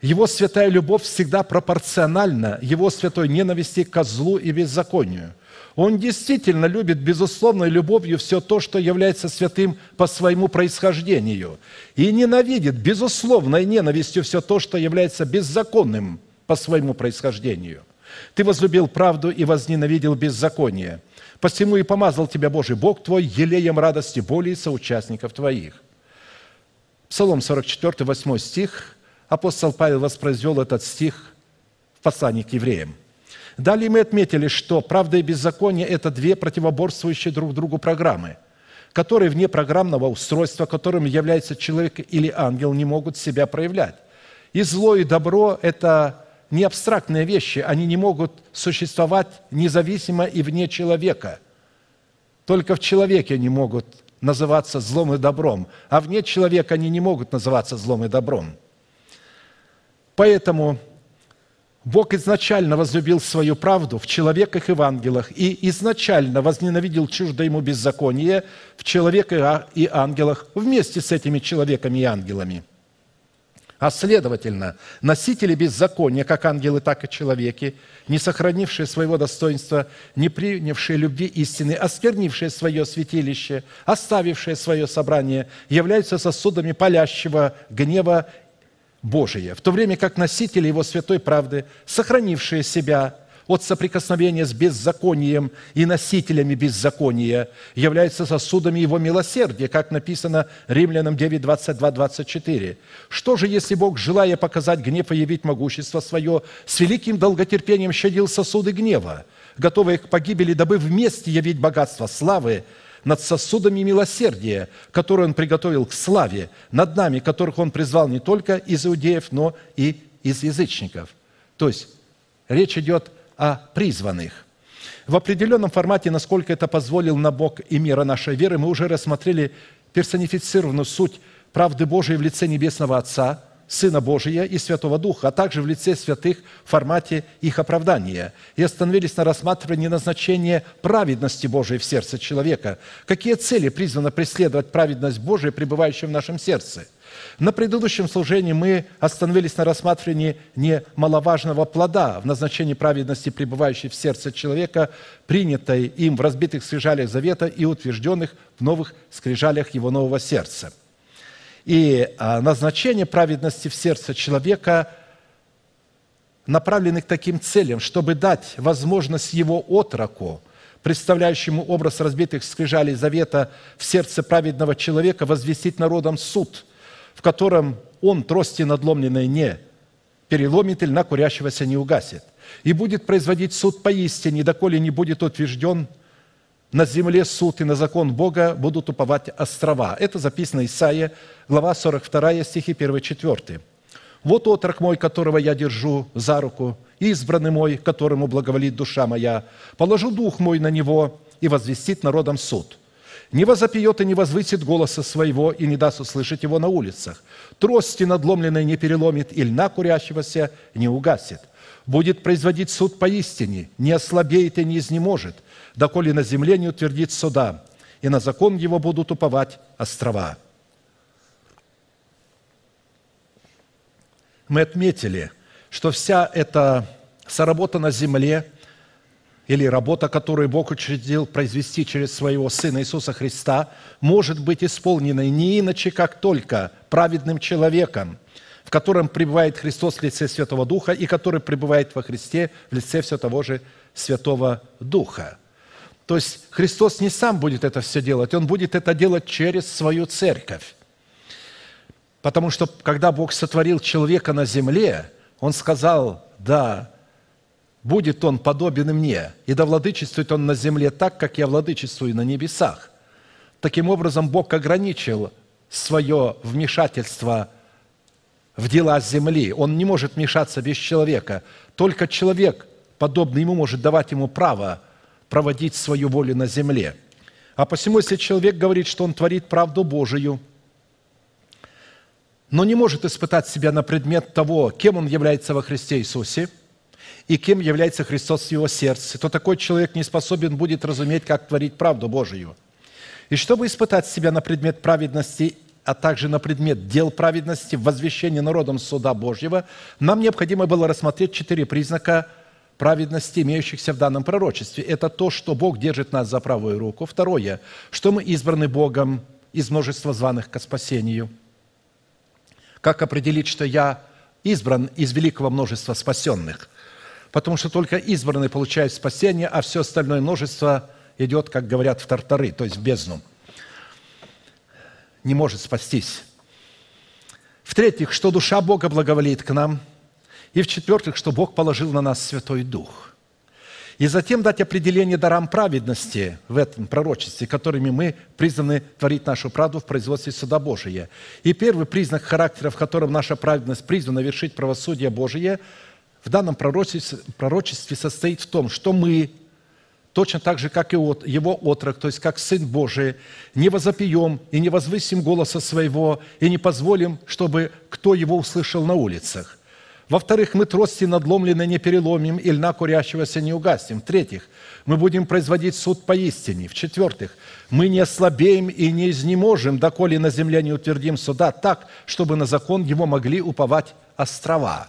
Speaker 3: Его святая любовь всегда пропорциональна его святой ненависти к злу и беззаконию – он действительно любит безусловной любовью все то, что является святым по своему происхождению, и ненавидит безусловной ненавистью все то, что является беззаконным по своему происхождению. Ты возлюбил правду и возненавидел беззаконие. Посему и помазал тебя Божий Бог твой елеем радости боли и соучастников твоих». Псалом 44, 8 стих. Апостол Павел воспроизвел этот стих в послании к евреям – Далее мы отметили, что правда и беззаконие – это две противоборствующие друг другу программы, которые вне программного устройства, которым является человек или ангел, не могут себя проявлять. И зло, и добро – это не абстрактные вещи, они не могут существовать независимо и вне человека. Только в человеке они могут называться злом и добром, а вне человека они не могут называться злом и добром. Поэтому Бог изначально возлюбил свою правду в человеках и в ангелах, и изначально возненавидел чуждо ему беззаконие в человеках и ангелах вместе с этими человеками и ангелами. А следовательно, носители беззакония, как ангелы, так и человеки, не сохранившие своего достоинства, не принявшие любви истины, осквернившие свое святилище, оставившие свое собрание, являются сосудами палящего гнева Божие, в то время как носители Его святой правды, сохранившие себя от соприкосновения с беззаконием и носителями беззакония, являются сосудами Его милосердия, как написано Римлянам 9, 22, 24. Что же, если Бог, желая показать гнев и явить могущество Свое, с великим долготерпением щадил сосуды гнева, готовые к погибели, дабы вместе явить богатство славы, над сосудами милосердия, которые Он приготовил к славе, над нами, которых Он призвал не только из иудеев, но и из язычников. То есть речь идет о призванных. В определенном формате, насколько это позволил на Бог и мира нашей веры, мы уже рассмотрели персонифицированную суть правды Божией в лице Небесного Отца – Сына Божия и Святого Духа, а также в лице святых в формате их оправдания. И остановились на рассматривании назначения праведности Божией в сердце человека. Какие цели призвано преследовать праведность Божия, пребывающая в нашем сердце? На предыдущем служении мы остановились на рассматривании немаловажного плода в назначении праведности, пребывающей в сердце человека, принятой им в разбитых скрижалях завета и утвержденных в новых скрижалях его нового сердца – и а, назначение праведности в сердце человека направлены к таким целям, чтобы дать возможность его отроку, представляющему образ разбитых скрижалей завета в сердце праведного человека, возвестить народом суд, в котором он трости надломленной не переломит или на курящегося не угасит. И будет производить суд поистине, доколе не будет утвержден – на земле суд и на закон Бога будут уповать острова. Это записано Исаия, глава 42, стихи 1-4. «Вот отрок мой, которого я держу за руку, избранный мой, которому благоволит душа моя, положу дух мой на него и возвестит народом суд. Не возопьет и не возвысит голоса своего, и не даст услышать его на улицах. Трости надломленной не переломит, и льна курящегося не угасит. Будет производить суд поистине, не ослабеет и не изнеможет, доколе на земле не утвердит суда, и на закон его будут уповать острова». Мы отметили, что вся эта соработа на земле или работа, которую Бог учредил произвести через своего Сына Иисуса Христа, может быть исполнена не иначе, как только праведным человеком, в котором пребывает Христос в лице Святого Духа и который пребывает во Христе в лице все того же Святого Духа. То есть Христос не сам будет это все делать, Он будет это делать через свою церковь. Потому что когда Бог сотворил человека на земле, Он сказал, да, будет он подобен мне, и да владычествует он на земле так, как я владычествую на небесах. Таким образом, Бог ограничил свое вмешательство в дела земли. Он не может вмешаться без человека. Только человек, подобный ему, может давать ему право проводить свою волю на земле. А посему, если человек говорит, что он творит правду Божию – но не может испытать себя на предмет того, кем он является во Христе Иисусе и кем является Христос в его сердце, то такой человек не способен будет разуметь, как творить правду Божию. И чтобы испытать себя на предмет праведности, а также на предмет дел праведности в возвещении народом суда Божьего, нам необходимо было рассмотреть четыре признака праведности, имеющихся в данном пророчестве. Это то, что Бог держит нас за правую руку. Второе, что мы избраны Богом из множества званых к спасению – как определить, что я избран из великого множества спасенных? Потому что только избранные получают спасение, а все остальное множество идет, как говорят, в тартары, то есть в бездну. Не может спастись. В-третьих, что душа Бога благоволит к нам. И в-четвертых, что Бог положил на нас Святой Дух – и затем дать определение дарам праведности в этом пророчестве, которыми мы призваны творить нашу правду в производстве суда Божия. И первый признак характера, в котором наша праведность призвана вершить правосудие Божие, в данном пророчестве, пророчестве состоит в том, что мы, точно так же, как и от, его отрок, то есть как Сын Божий, не возопьем и не возвысим голоса своего, и не позволим, чтобы кто его услышал на улицах – во-вторых, мы трости надломленные не переломим, и льна курящегося не угасим. В-третьих, мы будем производить суд поистине. В-четвертых, мы не ослабеем и не изнеможем, доколе на земле не утвердим суда так, чтобы на закон его могли уповать острова.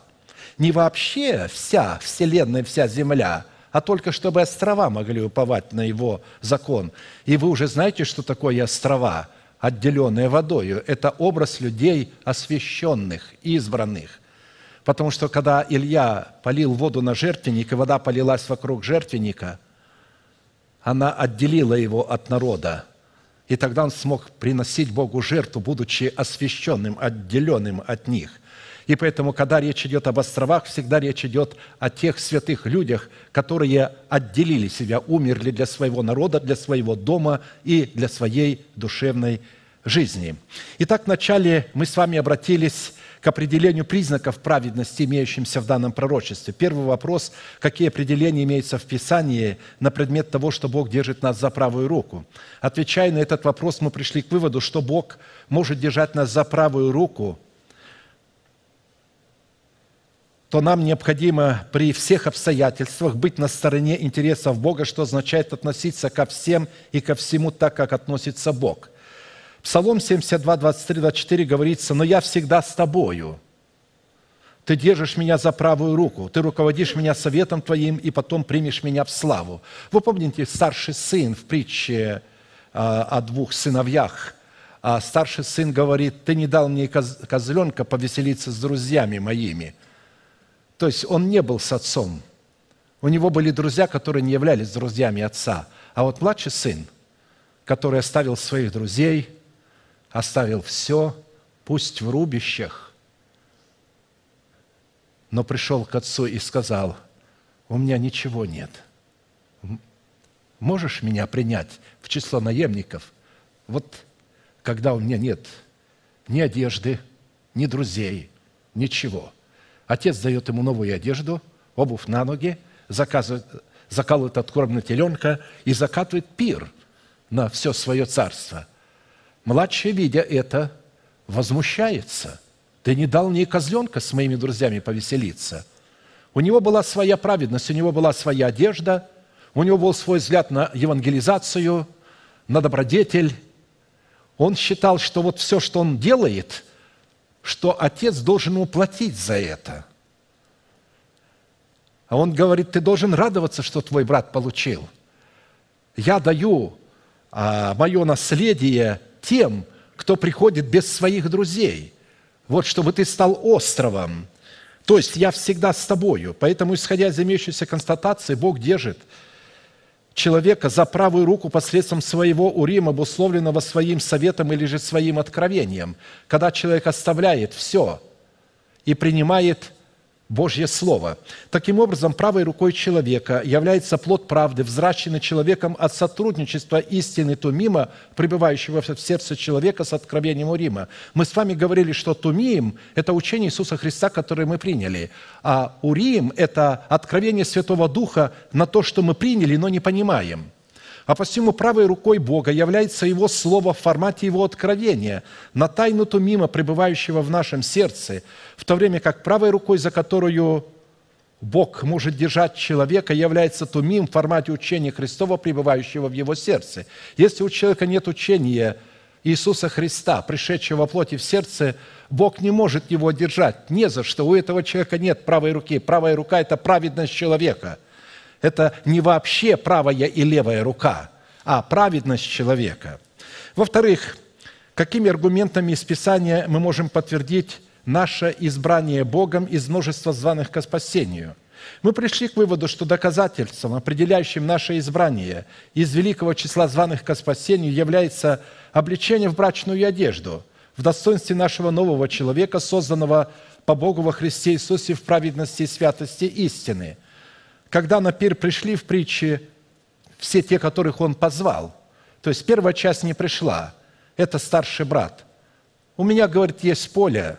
Speaker 3: Не вообще вся вселенная, вся земля, а только чтобы острова могли уповать на его закон. И вы уже знаете, что такое острова, отделенные водою. Это образ людей освященных, избранных – Потому что когда Илья полил воду на жертвенник, и вода полилась вокруг жертвенника, она отделила его от народа. И тогда он смог приносить Богу жертву, будучи освященным, отделенным от них. И поэтому, когда речь идет об островах, всегда речь идет о тех святых людях, которые отделили себя, умерли для своего народа, для своего дома и для своей душевной жизни. Итак, вначале мы с вами обратились к определению признаков праведности, имеющимся в данном пророчестве. Первый вопрос, какие определения имеются в Писании на предмет того, что Бог держит нас за правую руку. Отвечая на этот вопрос, мы пришли к выводу, что Бог может держать нас за правую руку, то нам необходимо при всех обстоятельствах быть на стороне интересов Бога, что означает относиться ко всем и ко всему так, как относится Бог – Псалом 72, 23, 24 говорится, «Но я всегда с тобою. Ты держишь меня за правую руку, ты руководишь меня советом твоим, и потом примешь меня в славу». Вы помните старший сын в притче а, о двух сыновьях? А старший сын говорит, ты не дал мне козленка повеселиться с друзьями моими. То есть он не был с отцом. У него были друзья, которые не являлись друзьями отца. А вот младший сын, который оставил своих друзей – оставил все, пусть в рубищах, но пришел к отцу и сказал, у меня ничего нет. Можешь меня принять в число наемников? Вот когда у меня нет ни одежды, ни друзей, ничего. Отец дает ему новую одежду, обувь на ноги, заказывает, закалывает откормленного теленка и закатывает пир на все свое царство – Младший, видя это, возмущается. Ты не дал мне козленка с моими друзьями повеселиться. У него была своя праведность, у него была своя одежда, У него был свой взгляд на евангелизацию, на добродетель. Он считал, что вот все, что он делает, что отец должен ему платить за это. А он говорит, ты должен радоваться, что твой брат получил. Я даю а, мое наследие тем, кто приходит без своих друзей. Вот чтобы ты стал островом. То есть я всегда с тобою. Поэтому, исходя из имеющейся констатации, Бог держит человека за правую руку посредством своего урима, обусловленного своим советом или же своим откровением. Когда человек оставляет все и принимает Божье Слово. Таким образом, правой рукой человека является плод правды, взращенный человеком от сотрудничества истины Тумима, пребывающего в сердце человека с откровением Урима. Мы с вами говорили, что Тумим – это учение Иисуса Христа, которое мы приняли, а Урим – это откровение Святого Духа на то, что мы приняли, но не понимаем – а посему правой рукой Бога является Его Слово в формате Его откровения на тайну Тумима, пребывающего в нашем сердце, в то время как правой рукой, за которую Бог может держать человека, является Тумим в формате учения Христова, пребывающего в его сердце. Если у человека нет учения Иисуса Христа, пришедшего во плоти в сердце, Бог не может его держать. Не за что. У этого человека нет правой руки. Правая рука – это праведность человека – это не вообще правая и левая рука, а праведность человека. Во-вторых, какими аргументами из Писания мы можем подтвердить наше избрание Богом из множества званых к спасению? Мы пришли к выводу, что доказательством, определяющим наше избрание из великого числа званых к спасению, является обличение в брачную одежду, в достоинстве нашего нового человека, созданного по Богу во Христе Иисусе в праведности и святости истины – когда на пир пришли в притче все те, которых он позвал, то есть первая часть не пришла, это старший брат. У меня, говорит, есть поле,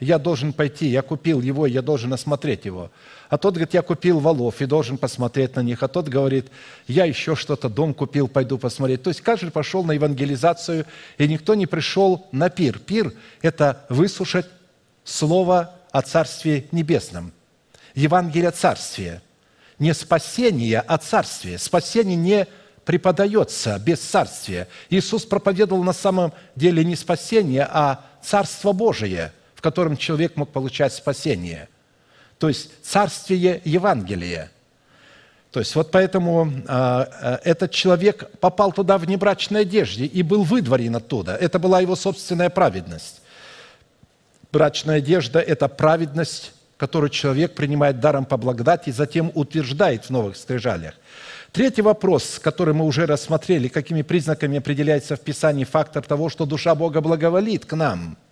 Speaker 3: я должен пойти, я купил его, я должен осмотреть его. А тот говорит, я купил валов и должен посмотреть на них. А тот говорит, я еще что-то, дом купил, пойду посмотреть. То есть каждый пошел на евангелизацию, и никто не пришел на пир. Пир – это выслушать слово о Царстве Небесном. Евангелие Царствия – не спасение, а царствие. Спасение не преподается без царствия. Иисус проповедовал на самом деле не спасение, а Царство Божие, в котором человек мог получать спасение. То есть царствие Евангелия. То есть вот поэтому э, этот человек попал туда в небрачной одежде и был выдворен оттуда. Это была его собственная праведность. Брачная одежда – это праведность который человек принимает даром по благодати и затем утверждает в новых скрижалях. Третий вопрос, который мы уже рассмотрели, какими признаками определяется в Писании фактор того, что душа Бога благоволит к нам –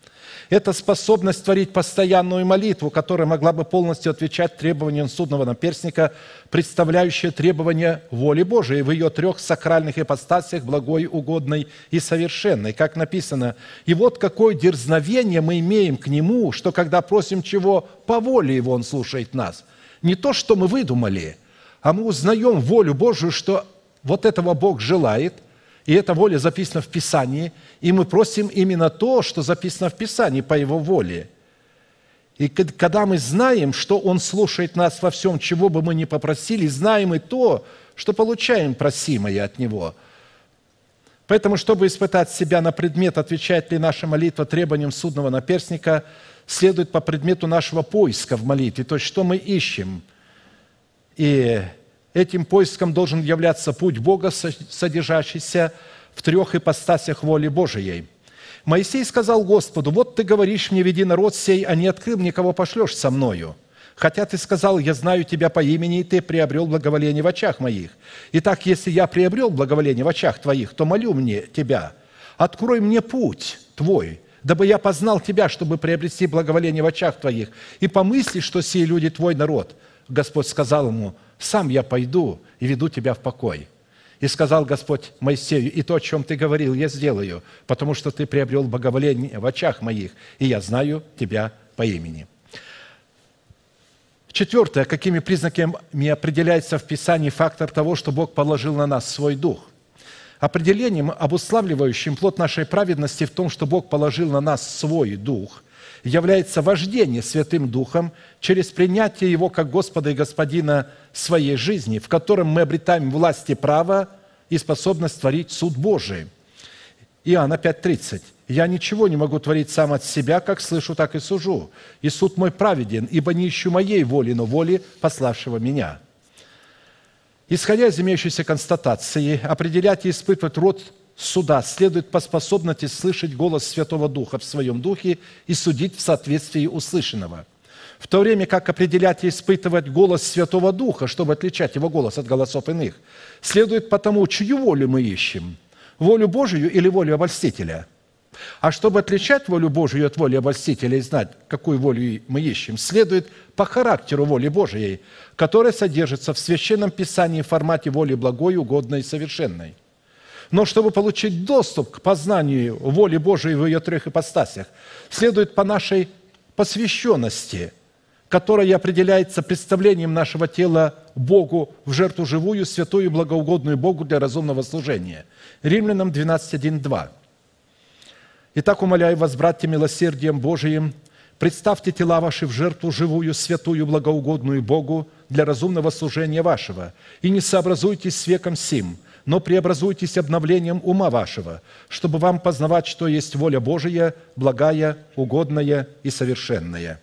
Speaker 3: это способность творить постоянную молитву, которая могла бы полностью отвечать требованиям судного наперстника, представляющая требования воли Божией в ее трех сакральных ипостасях, благой, угодной и совершенной. Как написано, «И вот какое дерзновение мы имеем к Нему, что когда просим чего, по воле Его Он слушает нас». Не то, что мы выдумали, а мы узнаем волю Божию, что вот этого Бог желает – и эта воля записана в Писании, и мы просим именно то, что записано в Писании по Его воле. И когда мы знаем, что Он слушает нас во всем, чего бы мы ни попросили, знаем и то, что получаем просимое от Него. Поэтому, чтобы испытать себя на предмет, отвечает ли наша молитва требованиям судного наперстника, следует по предмету нашего поиска в молитве, то есть что мы ищем. И Этим поиском должен являться путь Бога, содержащийся в трех ипостасях воли Божией. Моисей сказал Господу, «Вот ты говоришь мне, веди народ сей, а не открыл мне, кого пошлешь со мною. Хотя ты сказал, я знаю тебя по имени, и ты приобрел благоволение в очах моих. Итак, если я приобрел благоволение в очах твоих, то молю мне тебя, открой мне путь твой, дабы я познал тебя, чтобы приобрести благоволение в очах твоих, и помысли, что сей люди твой народ». Господь сказал ему, сам я пойду и веду тебя в покой. И сказал Господь Моисею, и то, о чем ты говорил, я сделаю, потому что ты приобрел благоволение в очах моих, и я знаю тебя по имени. Четвертое, какими признаками определяется в Писании фактор того, что Бог положил на нас свой дух. Определением, обуславливающим плод нашей праведности в том, что Бог положил на нас свой дух, является вождение Святым Духом через принятие Его как Господа и Господина своей жизни, в котором мы обретаем власть и право и способность творить суд Божий. Иоанна 5,30. «Я ничего не могу творить сам от себя, как слышу, так и сужу. И суд мой праведен, ибо не ищу моей воли, но воли пославшего меня». Исходя из имеющейся констатации, определять и испытывать род суда следует по способности слышать голос Святого Духа в своем духе и судить в соответствии услышанного. В то время как определять и испытывать голос Святого Духа, чтобы отличать его голос от голосов иных, следует потому, чью волю мы ищем – волю Божию или волю обольстителя. А чтобы отличать волю Божию от воли обольстителя и знать, какую волю мы ищем, следует по характеру воли Божией, которая содержится в Священном Писании в формате воли благой, угодной и совершенной – но чтобы получить доступ к познанию воли Божией в ее трех ипостасях, следует по нашей посвященности, которая определяется представлением нашего тела Богу в жертву живую, святую и благоугодную Богу для разумного служения. Римлянам 12, 2. Итак, умоляю вас, братья, милосердием Божиим, представьте тела ваши в жертву живую, святую, благоугодную Богу для разумного служения вашего, и не сообразуйтесь с веком сим – но преобразуйтесь обновлением ума вашего, чтобы вам познавать, что есть воля Божия, благая, угодная и совершенная».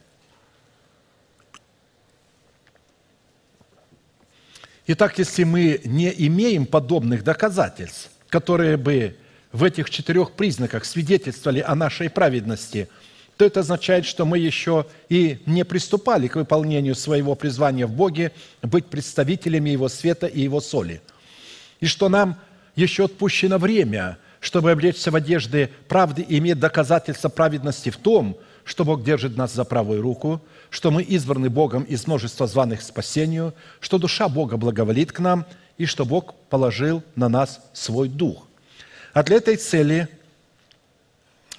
Speaker 3: Итак, если мы не имеем подобных доказательств, которые бы в этих четырех признаках свидетельствовали о нашей праведности, то это означает, что мы еще и не приступали к выполнению своего призвания в Боге быть представителями Его света и Его соли – и что нам еще отпущено время, чтобы облечься в одежды правды и иметь доказательство праведности в том, что Бог держит нас за правую руку, что мы избраны Богом из множества званых к спасению, что душа Бога благоволит к нам и что Бог положил на нас свой дух. А для этой цели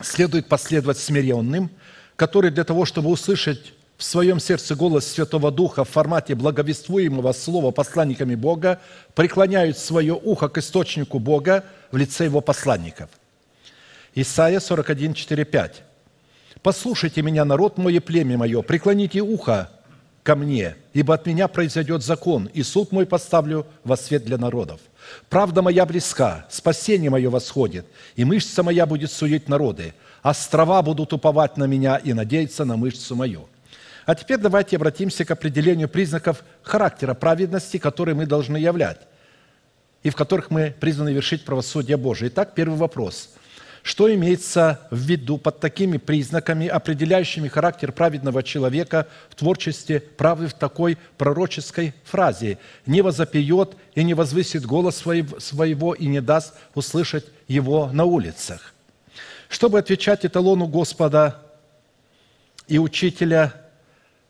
Speaker 3: следует последовать смиренным, которые для того, чтобы услышать в своем сердце голос Святого Духа в формате благовествуемого слова посланниками Бога, преклоняют свое ухо к источнику Бога в лице Его посланников. Исайя 41, 4, 5. «Послушайте меня, народ мой и племя мое, преклоните ухо ко мне, ибо от меня произойдет закон, и суд мой поставлю во свет для народов. Правда моя близка, спасение мое восходит, и мышца моя будет судить народы, острова будут уповать на меня и надеяться на мышцу мою». А теперь давайте обратимся к определению признаков характера праведности, которые мы должны являть и в которых мы призваны вершить правосудие Божие. Итак, первый вопрос. Что имеется в виду под такими признаками, определяющими характер праведного человека в творчестве правды в такой пророческой фразе «Не возопьет и не возвысит голос своего и не даст услышать его на улицах». Чтобы отвечать эталону Господа и Учителя –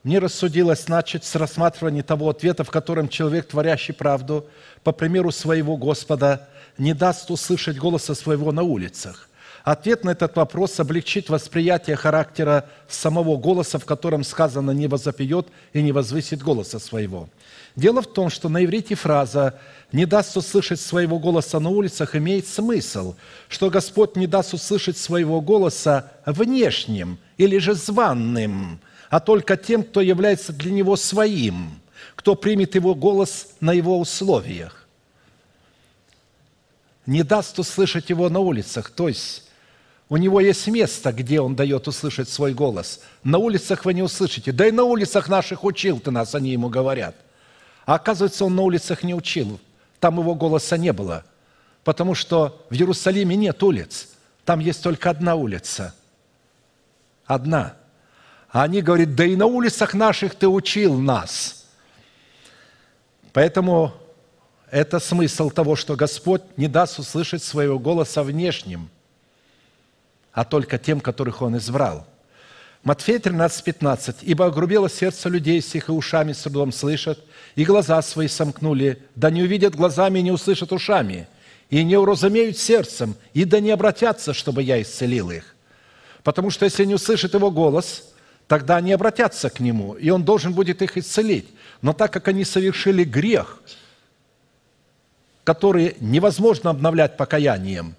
Speaker 3: мне рассудилось начать с рассматривания того ответа, в котором человек, творящий правду, по примеру своего Господа, не даст услышать голоса своего на улицах. Ответ на этот вопрос облегчит восприятие характера самого голоса, в котором сказано «не возопьет и не возвысит голоса своего». Дело в том, что на иврите фраза «не даст услышать своего голоса на улицах» имеет смысл, что Господь не даст услышать своего голоса внешним или же званным – а только тем, кто является для него своим, кто примет его голос на его условиях. Не даст услышать его на улицах, то есть у него есть место, где он дает услышать свой голос. На улицах вы не услышите. Да и на улицах наших учил ты нас, они ему говорят. А оказывается, он на улицах не учил. Там его голоса не было. Потому что в Иерусалиме нет улиц. Там есть только одна улица. Одна – а они говорят, да и на улицах наших ты учил нас. Поэтому это смысл того, что Господь не даст услышать своего голоса внешним, а только тем, которых Он избрал. Матфея 13, 15. «Ибо огрубело сердце людей сих, и ушами с трудом слышат, и глаза свои сомкнули, да не увидят глазами и не услышат ушами, и не уразумеют сердцем, и да не обратятся, чтобы я исцелил их». Потому что если не услышат Его голос – тогда они обратятся к Нему, и Он должен будет их исцелить. Но так как они совершили грех, который невозможно обновлять покаянием,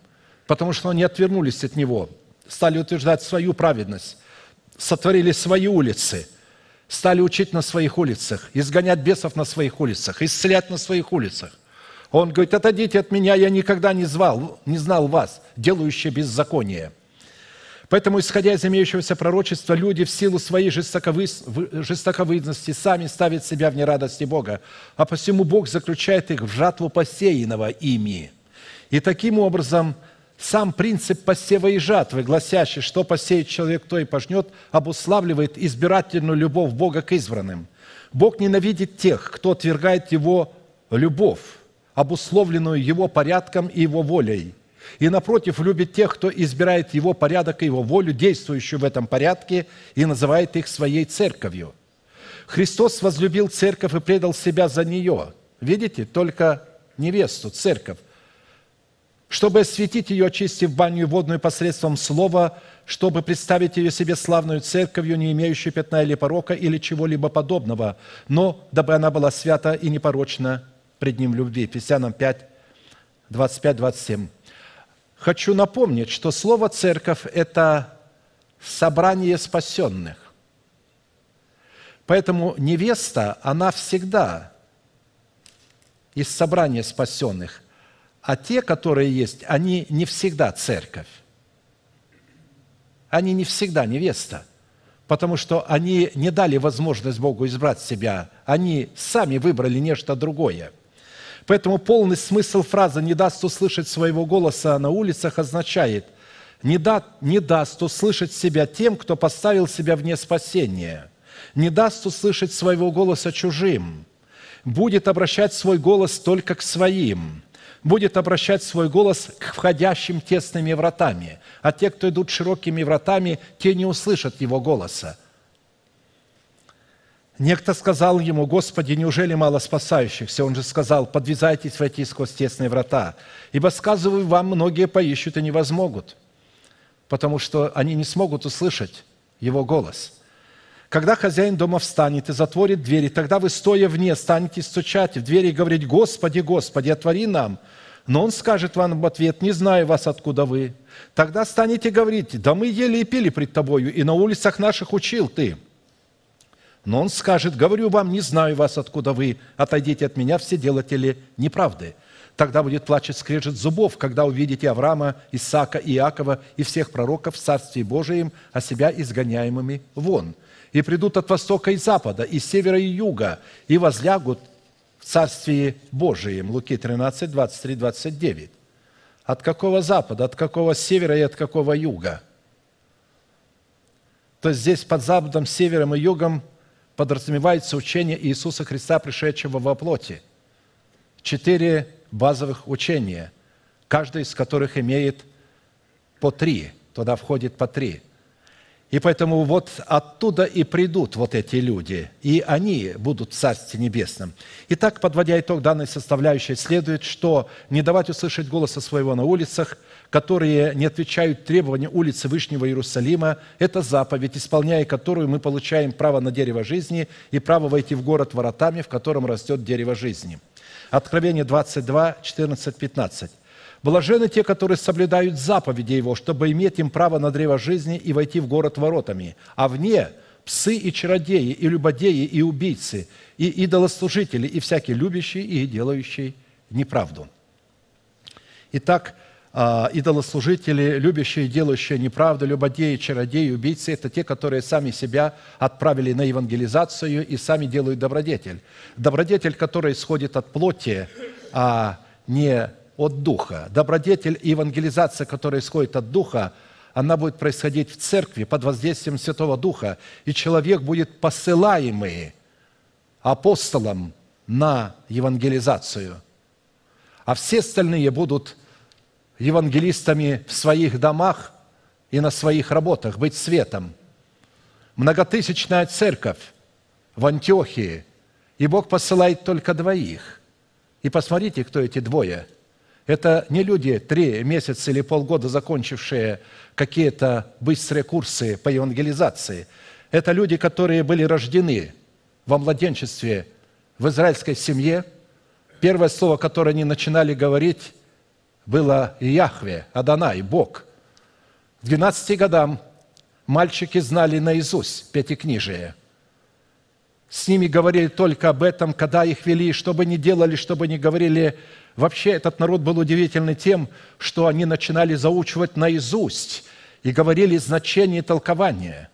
Speaker 3: потому что они отвернулись от Него, стали утверждать свою праведность, сотворили свои улицы, стали учить на своих улицах, изгонять бесов на своих улицах, исцелять на своих улицах. Он говорит, отойдите от меня, я никогда не звал, не знал вас, делающие беззаконие. Поэтому, исходя из имеющегося пророчества, люди в силу своей жестоковыдности сами ставят себя в нерадости Бога, а посему Бог заключает их в жатву посеянного ими. И таким образом сам принцип посева и жатвы, гласящий, что посеет человек, то и пожнет, обуславливает избирательную любовь Бога к избранным. Бог ненавидит тех, кто отвергает Его любовь, обусловленную Его порядком и Его волей – и, напротив, любит тех, кто избирает его порядок и его волю, действующую в этом порядке, и называет их своей церковью. Христос возлюбил церковь и предал себя за нее. Видите, только невесту, церковь. Чтобы осветить ее, очистив баню водную посредством слова, чтобы представить ее себе славную церковью, не имеющую пятна или порока, или чего-либо подобного, но дабы она была свята и непорочна пред Ним любви. Ефесянам 5, 25-27. Хочу напомнить, что слово «церковь» – это собрание спасенных. Поэтому невеста, она всегда из собрания спасенных, а те, которые есть, они не всегда церковь. Они не всегда невеста, потому что они не дали возможность Богу избрать себя, они сами выбрали нечто другое – Поэтому полный смысл фразы «не даст услышать своего голоса на улицах» означает не, да, «не даст услышать себя тем, кто поставил себя вне спасения, не даст услышать своего голоса чужим, будет обращать свой голос только к своим, будет обращать свой голос к входящим тесными вратами, а те, кто идут широкими вратами, те не услышат его голоса – Некто сказал ему, «Господи, неужели мало спасающихся?» Он же сказал, «Подвязайтесь войти сквозь тесные врата, ибо, сказываю вам, многие поищут и не возмогут, потому что они не смогут услышать его голос». Когда хозяин дома встанет и затворит двери, тогда вы, стоя вне, станете стучать в двери и говорить, «Господи, Господи, отвори нам!» Но он скажет вам в ответ, «Не знаю вас, откуда вы». Тогда станете говорить, «Да мы ели и пили пред тобою, и на улицах наших учил ты». Но он скажет, говорю вам, не знаю вас, откуда вы, отойдите от меня, все делатели неправды. Тогда будет плач скрежет зубов, когда увидите Авраама, Исаака, Иакова и всех пророков в Царстве Божием, а себя изгоняемыми вон. И придут от востока и запада, и севера и юга, и возлягут в Царстве Божием. Луки 13, 23, 29. От какого запада, от какого севера и от какого юга? То есть здесь под западом, севером и югом – подразумевается учение Иисуса Христа, пришедшего во плоти. Четыре базовых учения, каждое из которых имеет по три, туда входит по три. И поэтому вот оттуда и придут вот эти люди, и они будут в Царстве Небесном. Итак, подводя итог данной составляющей, следует, что не давать услышать голоса своего на улицах – которые не отвечают требованиям улицы Вышнего Иерусалима, это заповедь, исполняя которую мы получаем право на дерево жизни и право войти в город воротами, в котором растет дерево жизни. Откровение 22, 14, 15. Блажены те, которые соблюдают заповеди Его, чтобы иметь им право на древо жизни и войти в город воротами, а вне псы и чародеи, и любодеи, и убийцы, и идолослужители, и всякие любящие и делающие неправду. Итак, а, идолослужители, любящие, делающие неправду, любодеи, чародеи, убийцы – это те, которые сами себя отправили на евангелизацию и сами делают добродетель. Добродетель, который исходит от плоти, а не от духа. Добродетель и евангелизация, которая исходит от духа, она будет происходить в церкви под воздействием Святого Духа, и человек будет посылаемый апостолом на евангелизацию, а все остальные будут евангелистами в своих домах и на своих работах, быть светом. Многотысячная церковь в Антиохии, и Бог посылает только двоих. И посмотрите, кто эти двое. Это не люди, три месяца или полгода закончившие какие-то быстрые курсы по евангелизации. Это люди, которые были рождены во младенчестве в израильской семье. Первое слово, которое они начинали говорить – было Яхве, Адонай, Бог. К 12 годам Мальчики знали наизусть пятикнижие. С ними говорили только об этом, когда их вели, что бы ни делали, что бы ни говорили. Вообще этот народ был удивительный тем, что они начинали заучивать наизусть и говорили значение и толкование.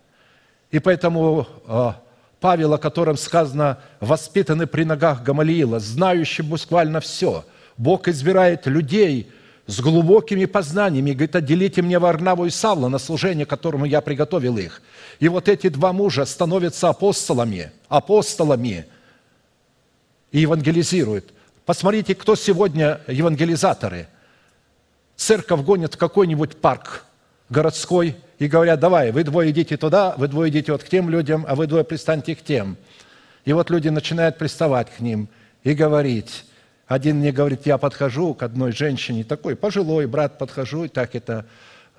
Speaker 3: И поэтому э, Павел, о котором сказано, воспитанный при ногах Гамалиила, знающий буквально все. Бог избирает людей с глубокими познаниями. Говорит, отделите мне Варнаву и Савла на служение, которому я приготовил их. И вот эти два мужа становятся апостолами, апостолами и евангелизируют. Посмотрите, кто сегодня евангелизаторы. Церковь гонит в какой-нибудь парк городской и говорят, давай, вы двое идите туда, вы двое идите вот к тем людям, а вы двое пристаньте к тем. И вот люди начинают приставать к ним и говорить. Один мне говорит, я подхожу к одной женщине, такой пожилой брат, подхожу, и так это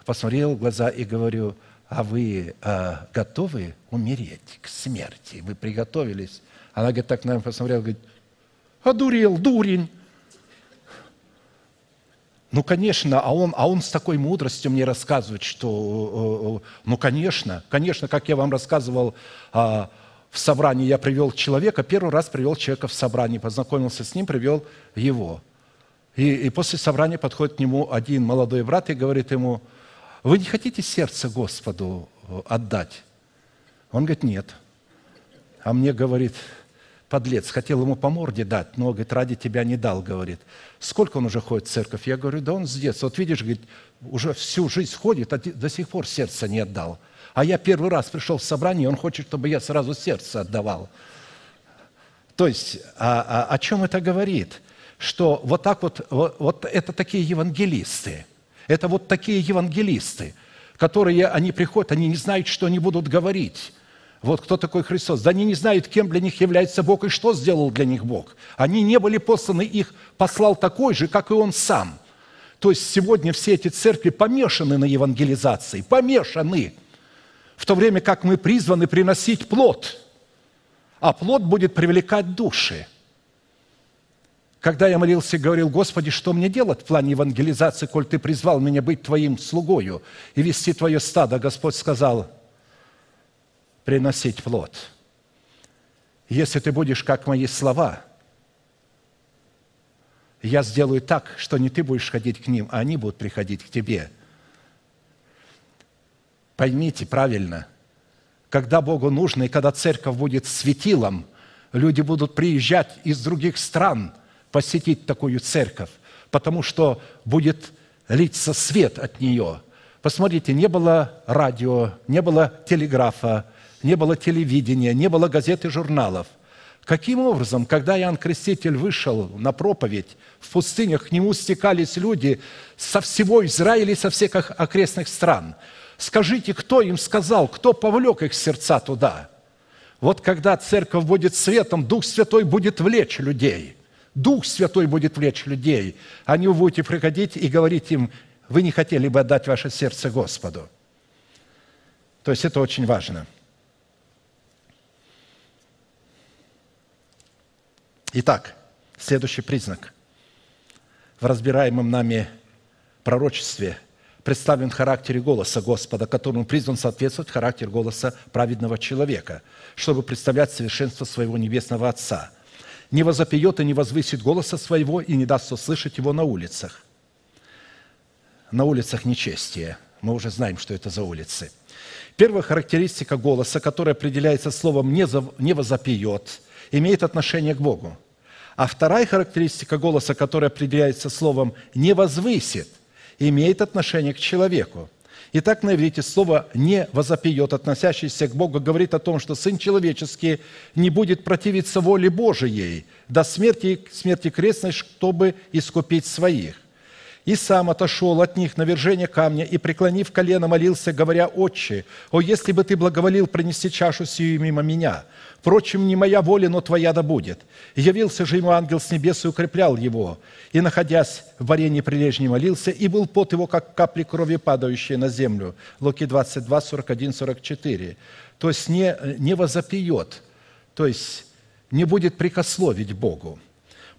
Speaker 3: посмотрел в глаза и говорю, а вы а, готовы умереть к смерти? Вы приготовились? Она говорит, так на меня посмотрела, говорит, одурел, дурень. Ну, конечно, а он, а он с такой мудростью мне рассказывает, что, э, э, ну, конечно, конечно, как я вам рассказывал, а, в собрании я привел человека, первый раз привел человека в собрание, познакомился с ним, привел его. И, и после собрания подходит к нему один молодой брат и говорит ему, вы не хотите сердце Господу э, отдать? Он говорит, нет. А мне говорит, подлец, хотел ему по морде дать, но, говорит, ради тебя не дал, говорит. Сколько он уже ходит в церковь? Я говорю, да он с детства. Вот видишь, говорит, уже всю жизнь ходит, а до сих пор сердце не отдал. А я первый раз пришел в собрание, и он хочет, чтобы я сразу сердце отдавал. То есть, а, а, о чем это говорит? Что вот так вот, вот, вот это такие евангелисты. Это вот такие евангелисты, которые, они приходят, они не знают, что они будут говорить. Вот кто такой Христос. Да они не знают, кем для них является Бог и что сделал для них Бог. Они не были посланы, их послал такой же, как и Он сам. То есть сегодня все эти церкви помешаны на евангелизации, помешаны. В то время как мы призваны приносить плод, а плод будет привлекать души. Когда я молился и говорил, Господи, что мне делать в плане евангелизации, коль Ты призвал меня быть Твоим слугою и вести Твое стадо, Господь сказал – приносить плод. Если ты будешь как мои слова, я сделаю так, что не ты будешь ходить к ним, а они будут приходить к тебе. Поймите правильно, когда Богу нужно, и когда церковь будет светилом, люди будут приезжать из других стран посетить такую церковь, потому что будет литься свет от нее. Посмотрите, не было радио, не было телеграфа, не было телевидения, не было газет и журналов. Каким образом, когда Иоанн Креститель вышел на проповедь, в пустынях к нему стекались люди со всего Израиля и со всех окрестных стран? Скажите, кто им сказал, кто повлек их сердца туда? Вот когда церковь будет светом, Дух Святой будет влечь людей. Дух Святой будет влечь людей. Они вы будете приходить и говорить им, вы не хотели бы отдать ваше сердце Господу. То есть это очень важно – Итак, следующий признак. В разбираемом нами пророчестве представлен в характере голоса Господа, которому призван соответствовать характер голоса праведного человека, чтобы представлять совершенство своего небесного Отца. Не возопьет и не возвысит голоса своего и не даст услышать его на улицах. На улицах нечестие. Мы уже знаем, что это за улицы. Первая характеристика голоса, которая определяется словом «не возопьет», имеет отношение к Богу. А вторая характеристика голоса, которая определяется словом «не возвысит», имеет отношение к человеку. Итак, на иврите слово «не возопьет», относящееся к Богу, говорит о том, что Сын Человеческий не будет противиться воле Божией до смерти, смерти крестной, чтобы искупить своих. И сам отошел от них на вержение камня и, преклонив колено, молился, говоря, «Отче, о, если бы ты благоволил принести чашу сию мимо меня! Впрочем, не моя воля, но твоя да будет». явился же ему ангел с небес и укреплял его. И, находясь в варенье прилежней, молился, и был пот его, как капли крови, падающие на землю. Луки 22, 41, 44. То есть не, не возопьет, то есть не будет прикословить Богу.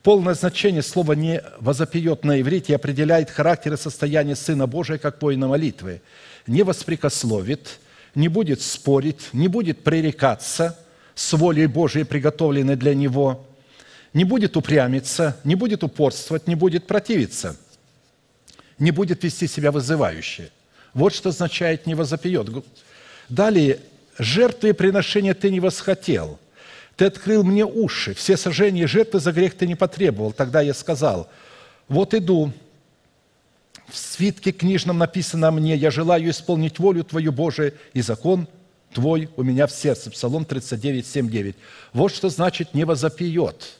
Speaker 3: Полное значение слова «не возопьет» на иврите определяет характер и состояние Сына Божия как воина молитвы. Не воспрекословит, не будет спорить, не будет пререкаться с волей Божией, приготовленной для него, не будет упрямиться, не будет упорствовать, не будет противиться, не будет вести себя вызывающе. Вот что означает «не возопьет». Далее, жертвы и приношения ты не восхотел. Ты открыл мне уши, все сожжения и жертвы за грех ты не потребовал. Тогда я сказал, вот иду, в свитке книжном написано мне, я желаю исполнить волю Твою, Божию, и закон Твой у меня в сердце. Псалом 39, 7, 9. Вот что значит «не возопьет».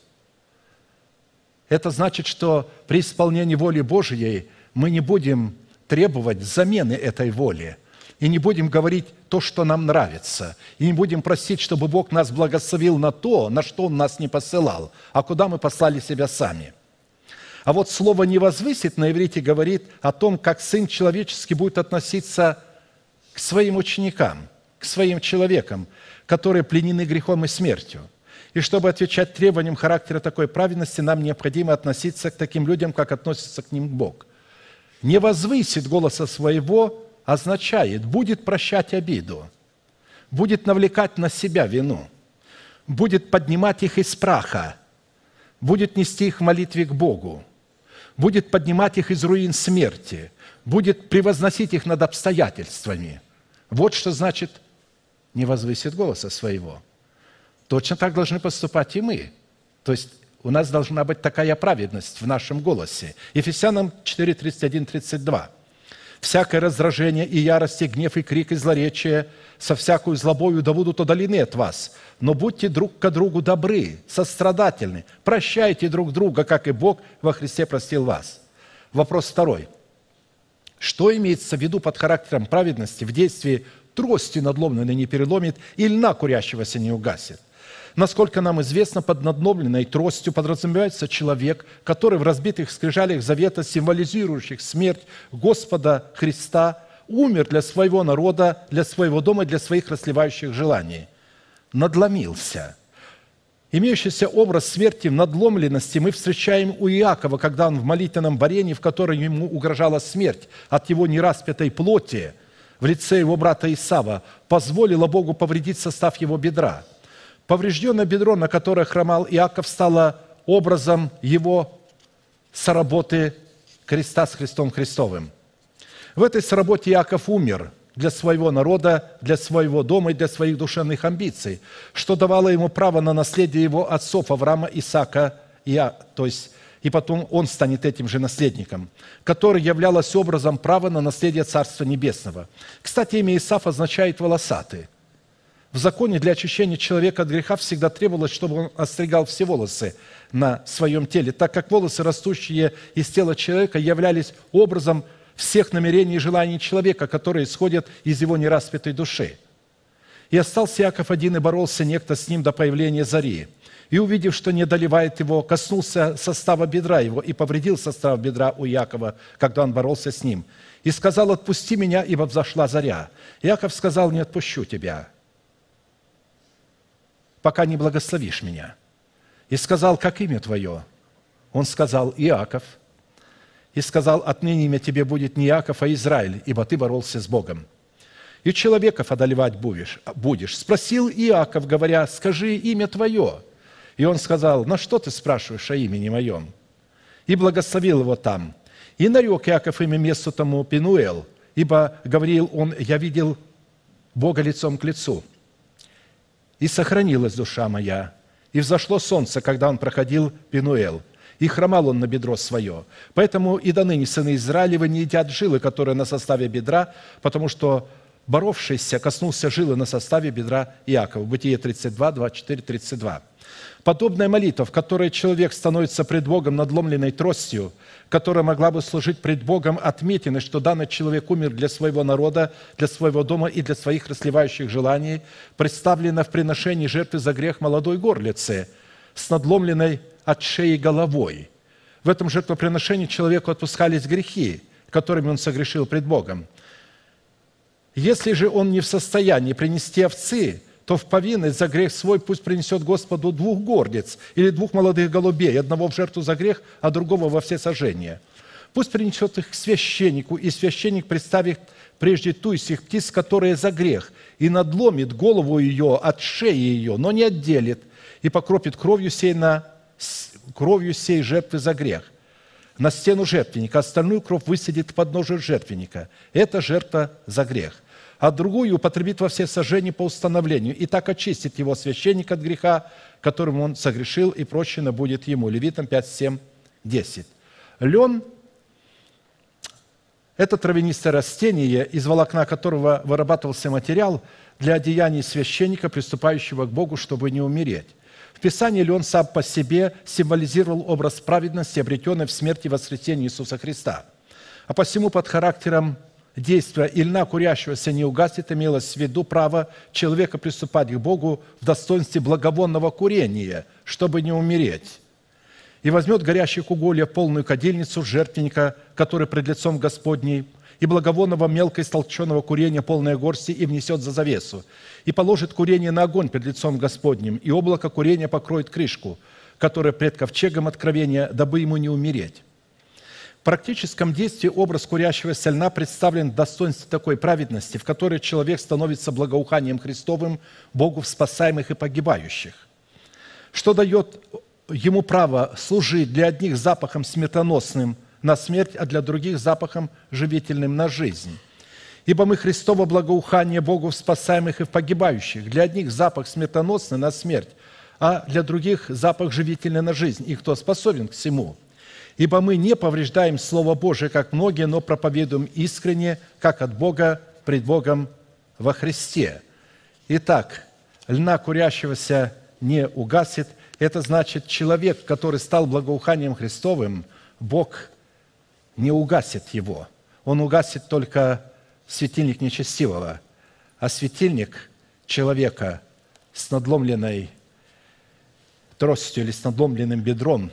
Speaker 3: Это значит, что при исполнении воли Божией мы не будем требовать замены этой воли – и не будем говорить то, что нам нравится, и не будем просить, чтобы Бог нас благословил на то, на что Он нас не посылал, а куда мы послали себя сами. А вот слово «не возвысит» на иврите говорит о том, как Сын Человеческий будет относиться к своим ученикам, к своим человекам, которые пленены грехом и смертью. И чтобы отвечать требованиям характера такой праведности, нам необходимо относиться к таким людям, как относится к ним Бог. Не возвысит голоса своего означает, будет прощать обиду, будет навлекать на себя вину, будет поднимать их из праха, будет нести их в молитве к Богу, будет поднимать их из руин смерти, будет превозносить их над обстоятельствами. Вот что значит не возвысит голоса своего. Точно так должны поступать и мы. То есть у нас должна быть такая праведность в нашем голосе. Ефесянам 4, 31, 32 всякое раздражение и ярость, и гнев, и крик, и злоречие со всякую злобою да будут удалены от вас. Но будьте друг к другу добры, сострадательны, прощайте друг друга, как и Бог во Христе простил вас. Вопрос второй. Что имеется в виду под характером праведности в действии трости надломленной не переломит и льна курящегося не угасит? Насколько нам известно, под надломленной тростью подразумевается человек, который в разбитых скрижалях завета, символизирующих смерть Господа Христа, умер для своего народа, для своего дома, для своих расливающих желаний. Надломился. Имеющийся образ смерти в надломленности мы встречаем у Иакова, когда он в молитвенном варенье, в котором ему угрожала смерть от его нераспятой плоти в лице его брата Исава, позволила Богу повредить состав его бедра – Поврежденное бедро, на которое хромал Иаков, стало образом его соработы креста с Христом Христовым. В этой соработе Иаков умер для своего народа, для своего дома и для своих душевных амбиций, что давало ему право на наследие его отцов Авраама, Исаака, Иа, то есть и потом он станет этим же наследником, который являлось образом права на наследие Царства Небесного. Кстати, имя Исаф означает «волосатый». В законе для очищения человека от греха всегда требовалось, чтобы он остригал все волосы на своем теле, так как волосы, растущие из тела человека, являлись образом всех намерений и желаний человека, которые исходят из его нераспятой души. И остался Яков один, и боролся некто с ним до появления зари. И, увидев, что не одолевает его, коснулся состава бедра его и повредил состав бедра у Якова, когда он боролся с ним. И сказал, отпусти меня, ибо взошла заря. Яков сказал, не отпущу тебя пока не благословишь меня. И сказал, как имя твое? Он сказал, Иаков. И сказал, отныне имя тебе будет не Иаков, а Израиль, ибо ты боролся с Богом. И человеков одолевать будешь. будешь. Спросил Иаков, говоря, скажи имя твое. И он сказал, на что ты спрашиваешь о имени моем? И благословил его там. И нарек Иаков имя месту тому Пинуэл, ибо говорил он, я видел Бога лицом к лицу – и сохранилась душа моя. И взошло солнце, когда он проходил Пинуэл, и хромал он на бедро свое. Поэтому и до ныне сыны Израилева не едят жилы, которые на составе бедра, потому что боровшийся коснулся жилы на составе бедра Иакова. Бытие 32, 24, 32. Подобная молитва, в которой человек становится пред Богом надломленной тростью, которая могла бы служить пред Богом отметиной, что данный человек умер для своего народа, для своего дома и для своих расливающих желаний, представлена в приношении жертвы за грех молодой горлицы с надломленной от шеи головой. В этом жертвоприношении человеку отпускались грехи, которыми он согрешил пред Богом. Если же он не в состоянии принести овцы – то в повинность за грех свой пусть принесет Господу двух гордец или двух молодых голубей, одного в жертву за грех, а другого во все сожжения. Пусть принесет их к священнику, и священник представит прежде ту из всех птиц, которая за грех, и надломит голову ее от шеи ее, но не отделит, и покропит кровью сей, на, кровью сей жертвы за грех на стену жертвенника, остальную кровь высадит под ножи жертвенника. Это жертва за грех. А другую употребит во все сожжения по установлению, и так очистит его священник от греха, которым он согрешил, и прощено будет ему. Левитам 5, 7, 10. Лен – это травянистое растение, из волокна которого вырабатывался материал для одеяний священника, приступающего к Богу, чтобы не умереть. В Писании лен сам по себе символизировал образ праведности, обретенной в смерти и воскресении Иисуса Христа. А посему под характером действия и льна курящегося не угаснет, имелось в виду право человека приступать к Богу в достоинстве благовонного курения, чтобы не умереть. И возьмет горящих уголья полную кадильницу жертвенника, который пред лицом Господней, и благовонного мелко истолченного курения полной горсти и внесет за завесу, и положит курение на огонь пред лицом Господним, и облако курения покроет крышку, которая пред ковчегом откровения, дабы ему не умереть. Практическом действии образ курящего льна представлен в достоинстве такой праведности, в которой человек становится благоуханием Христовым Богу в спасаемых и погибающих, что дает ему право служить для одних запахом смертоносным на смерть, а для других запахом живительным на жизнь. Ибо мы Христово благоухание Богу в спасаемых и в погибающих. Для одних запах смертоносный на смерть, а для других запах живительный на жизнь. И кто способен к всему – Ибо мы не повреждаем Слово Божие, как многие, но проповедуем искренне, как от Бога, пред Богом во Христе. Итак, льна курящегося не угасит. Это значит, человек, который стал благоуханием Христовым, Бог не угасит его. Он угасит только светильник нечестивого, а светильник человека с надломленной тростью или с надломленным бедром,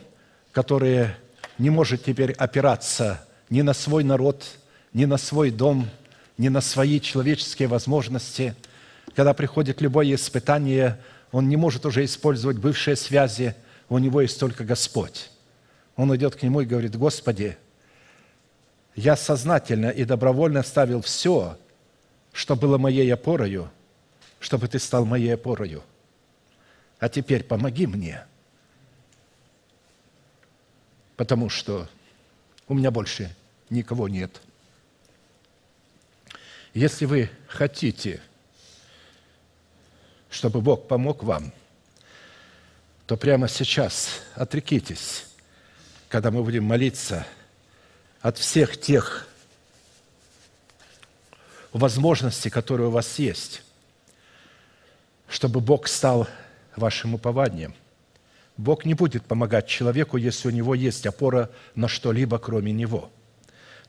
Speaker 3: которые не может теперь опираться ни на свой народ, ни на свой дом, ни на свои человеческие возможности. Когда приходит любое испытание, он не может уже использовать бывшие связи, у него есть только Господь. Он идет к нему и говорит, Господи, я сознательно и добровольно ставил все, что было моей опорою, чтобы Ты стал моей опорою. А теперь помоги мне – потому что у меня больше никого нет. Если вы хотите, чтобы Бог помог вам, то прямо сейчас отрекитесь, когда мы будем молиться от всех тех возможностей, которые у вас есть, чтобы Бог стал вашим упованием – Бог не будет помогать человеку, если у него есть опора на что-либо, кроме него.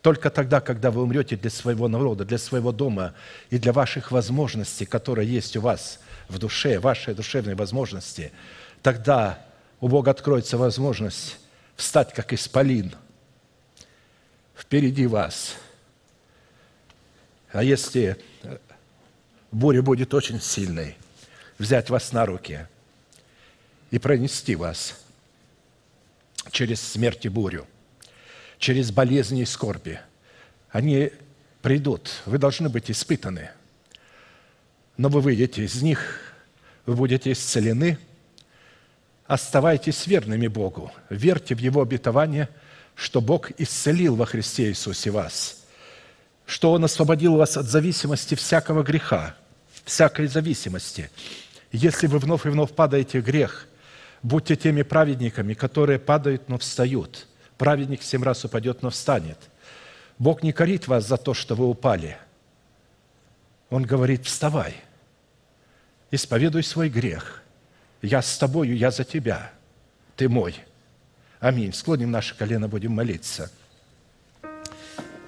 Speaker 3: Только тогда, когда вы умрете для своего народа, для своего дома и для ваших возможностей, которые есть у вас в душе, ваши душевные возможности, тогда у Бога откроется возможность встать как исполин впереди вас. А если буря будет очень сильной, взять вас на руки – и пронести вас через смерть и бурю, через болезни и скорби. Они придут, вы должны быть испытаны, но вы выйдете из них, вы будете исцелены. Оставайтесь верными Богу, верьте в Его обетование, что Бог исцелил во Христе Иисусе вас, что Он освободил вас от зависимости всякого греха, всякой зависимости. Если вы вновь и вновь падаете в грех – Будьте теми праведниками, которые падают, но встают. Праведник семь раз упадет, но встанет. Бог не корит вас за то, что вы упали. Он говорит, вставай, исповедуй свой грех. Я с тобою, я за тебя. Ты мой. Аминь. Склоним наши колено, будем молиться.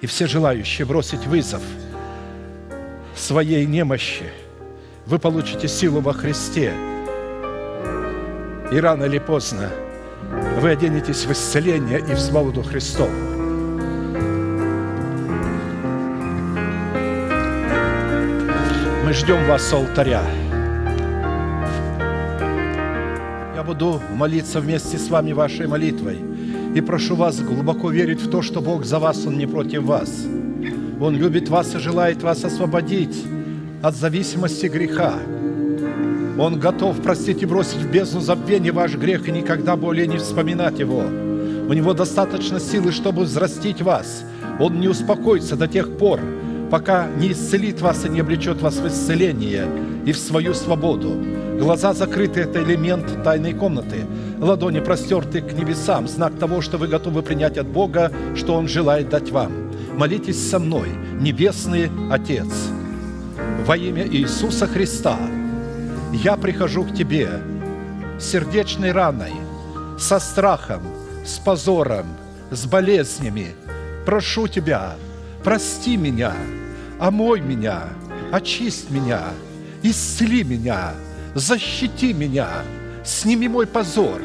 Speaker 3: И все желающие бросить вызов своей немощи, вы получите силу во Христе – и рано или поздно вы оденетесь в исцеление и в свободу Христову. Мы ждем вас с алтаря. Я буду молиться вместе с вами вашей молитвой. И прошу вас глубоко верить в то, что Бог за вас, Он не против вас. Он любит вас и желает вас освободить от зависимости греха. Он готов простить и бросить в бездну забвения ваш грех и никогда более не вспоминать его. У него достаточно силы, чтобы взрастить вас. Он не успокоится до тех пор, пока не исцелит вас и не облечет вас в исцеление и в свою свободу. Глаза закрыты – это элемент тайной комнаты. Ладони простерты к небесам, знак того, что вы готовы принять от Бога, что Он желает дать вам. Молитесь со мной, Небесный Отец, во имя Иисуса Христа – я прихожу к Тебе сердечной раной, со страхом, с позором, с болезнями. Прошу Тебя, прости меня, омой меня, очисть меня, исцели меня, защити меня, сними мой позор.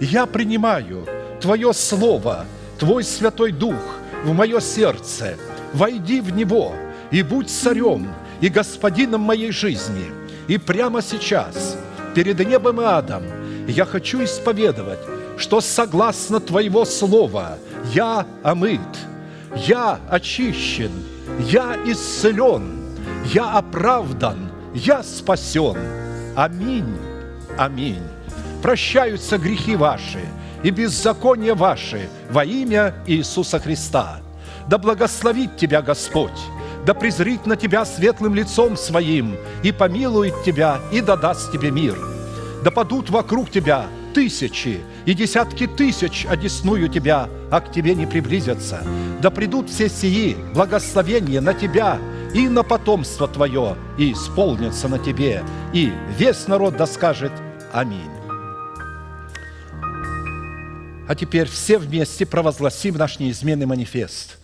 Speaker 3: Я принимаю Твое Слово, Твой Святой Дух в мое сердце. Войди в него и будь царем и господином моей жизни – и прямо сейчас, перед небом и адом, я хочу исповедовать, что согласно Твоего Слова я омыт, я очищен, я исцелен, я оправдан, я спасен. Аминь, аминь. Прощаются грехи ваши и беззакония ваши во имя Иисуса Христа. Да благословит тебя Господь да презрит на тебя светлым лицом своим, и помилует тебя, и дадаст тебе мир. Да падут вокруг тебя тысячи и десятки тысяч одесную тебя, а к тебе не приблизятся. Да придут все сии благословения на тебя и на потомство твое, и исполнятся на тебе, и весь народ да скажет Аминь. А теперь все вместе провозгласим наш неизменный манифест –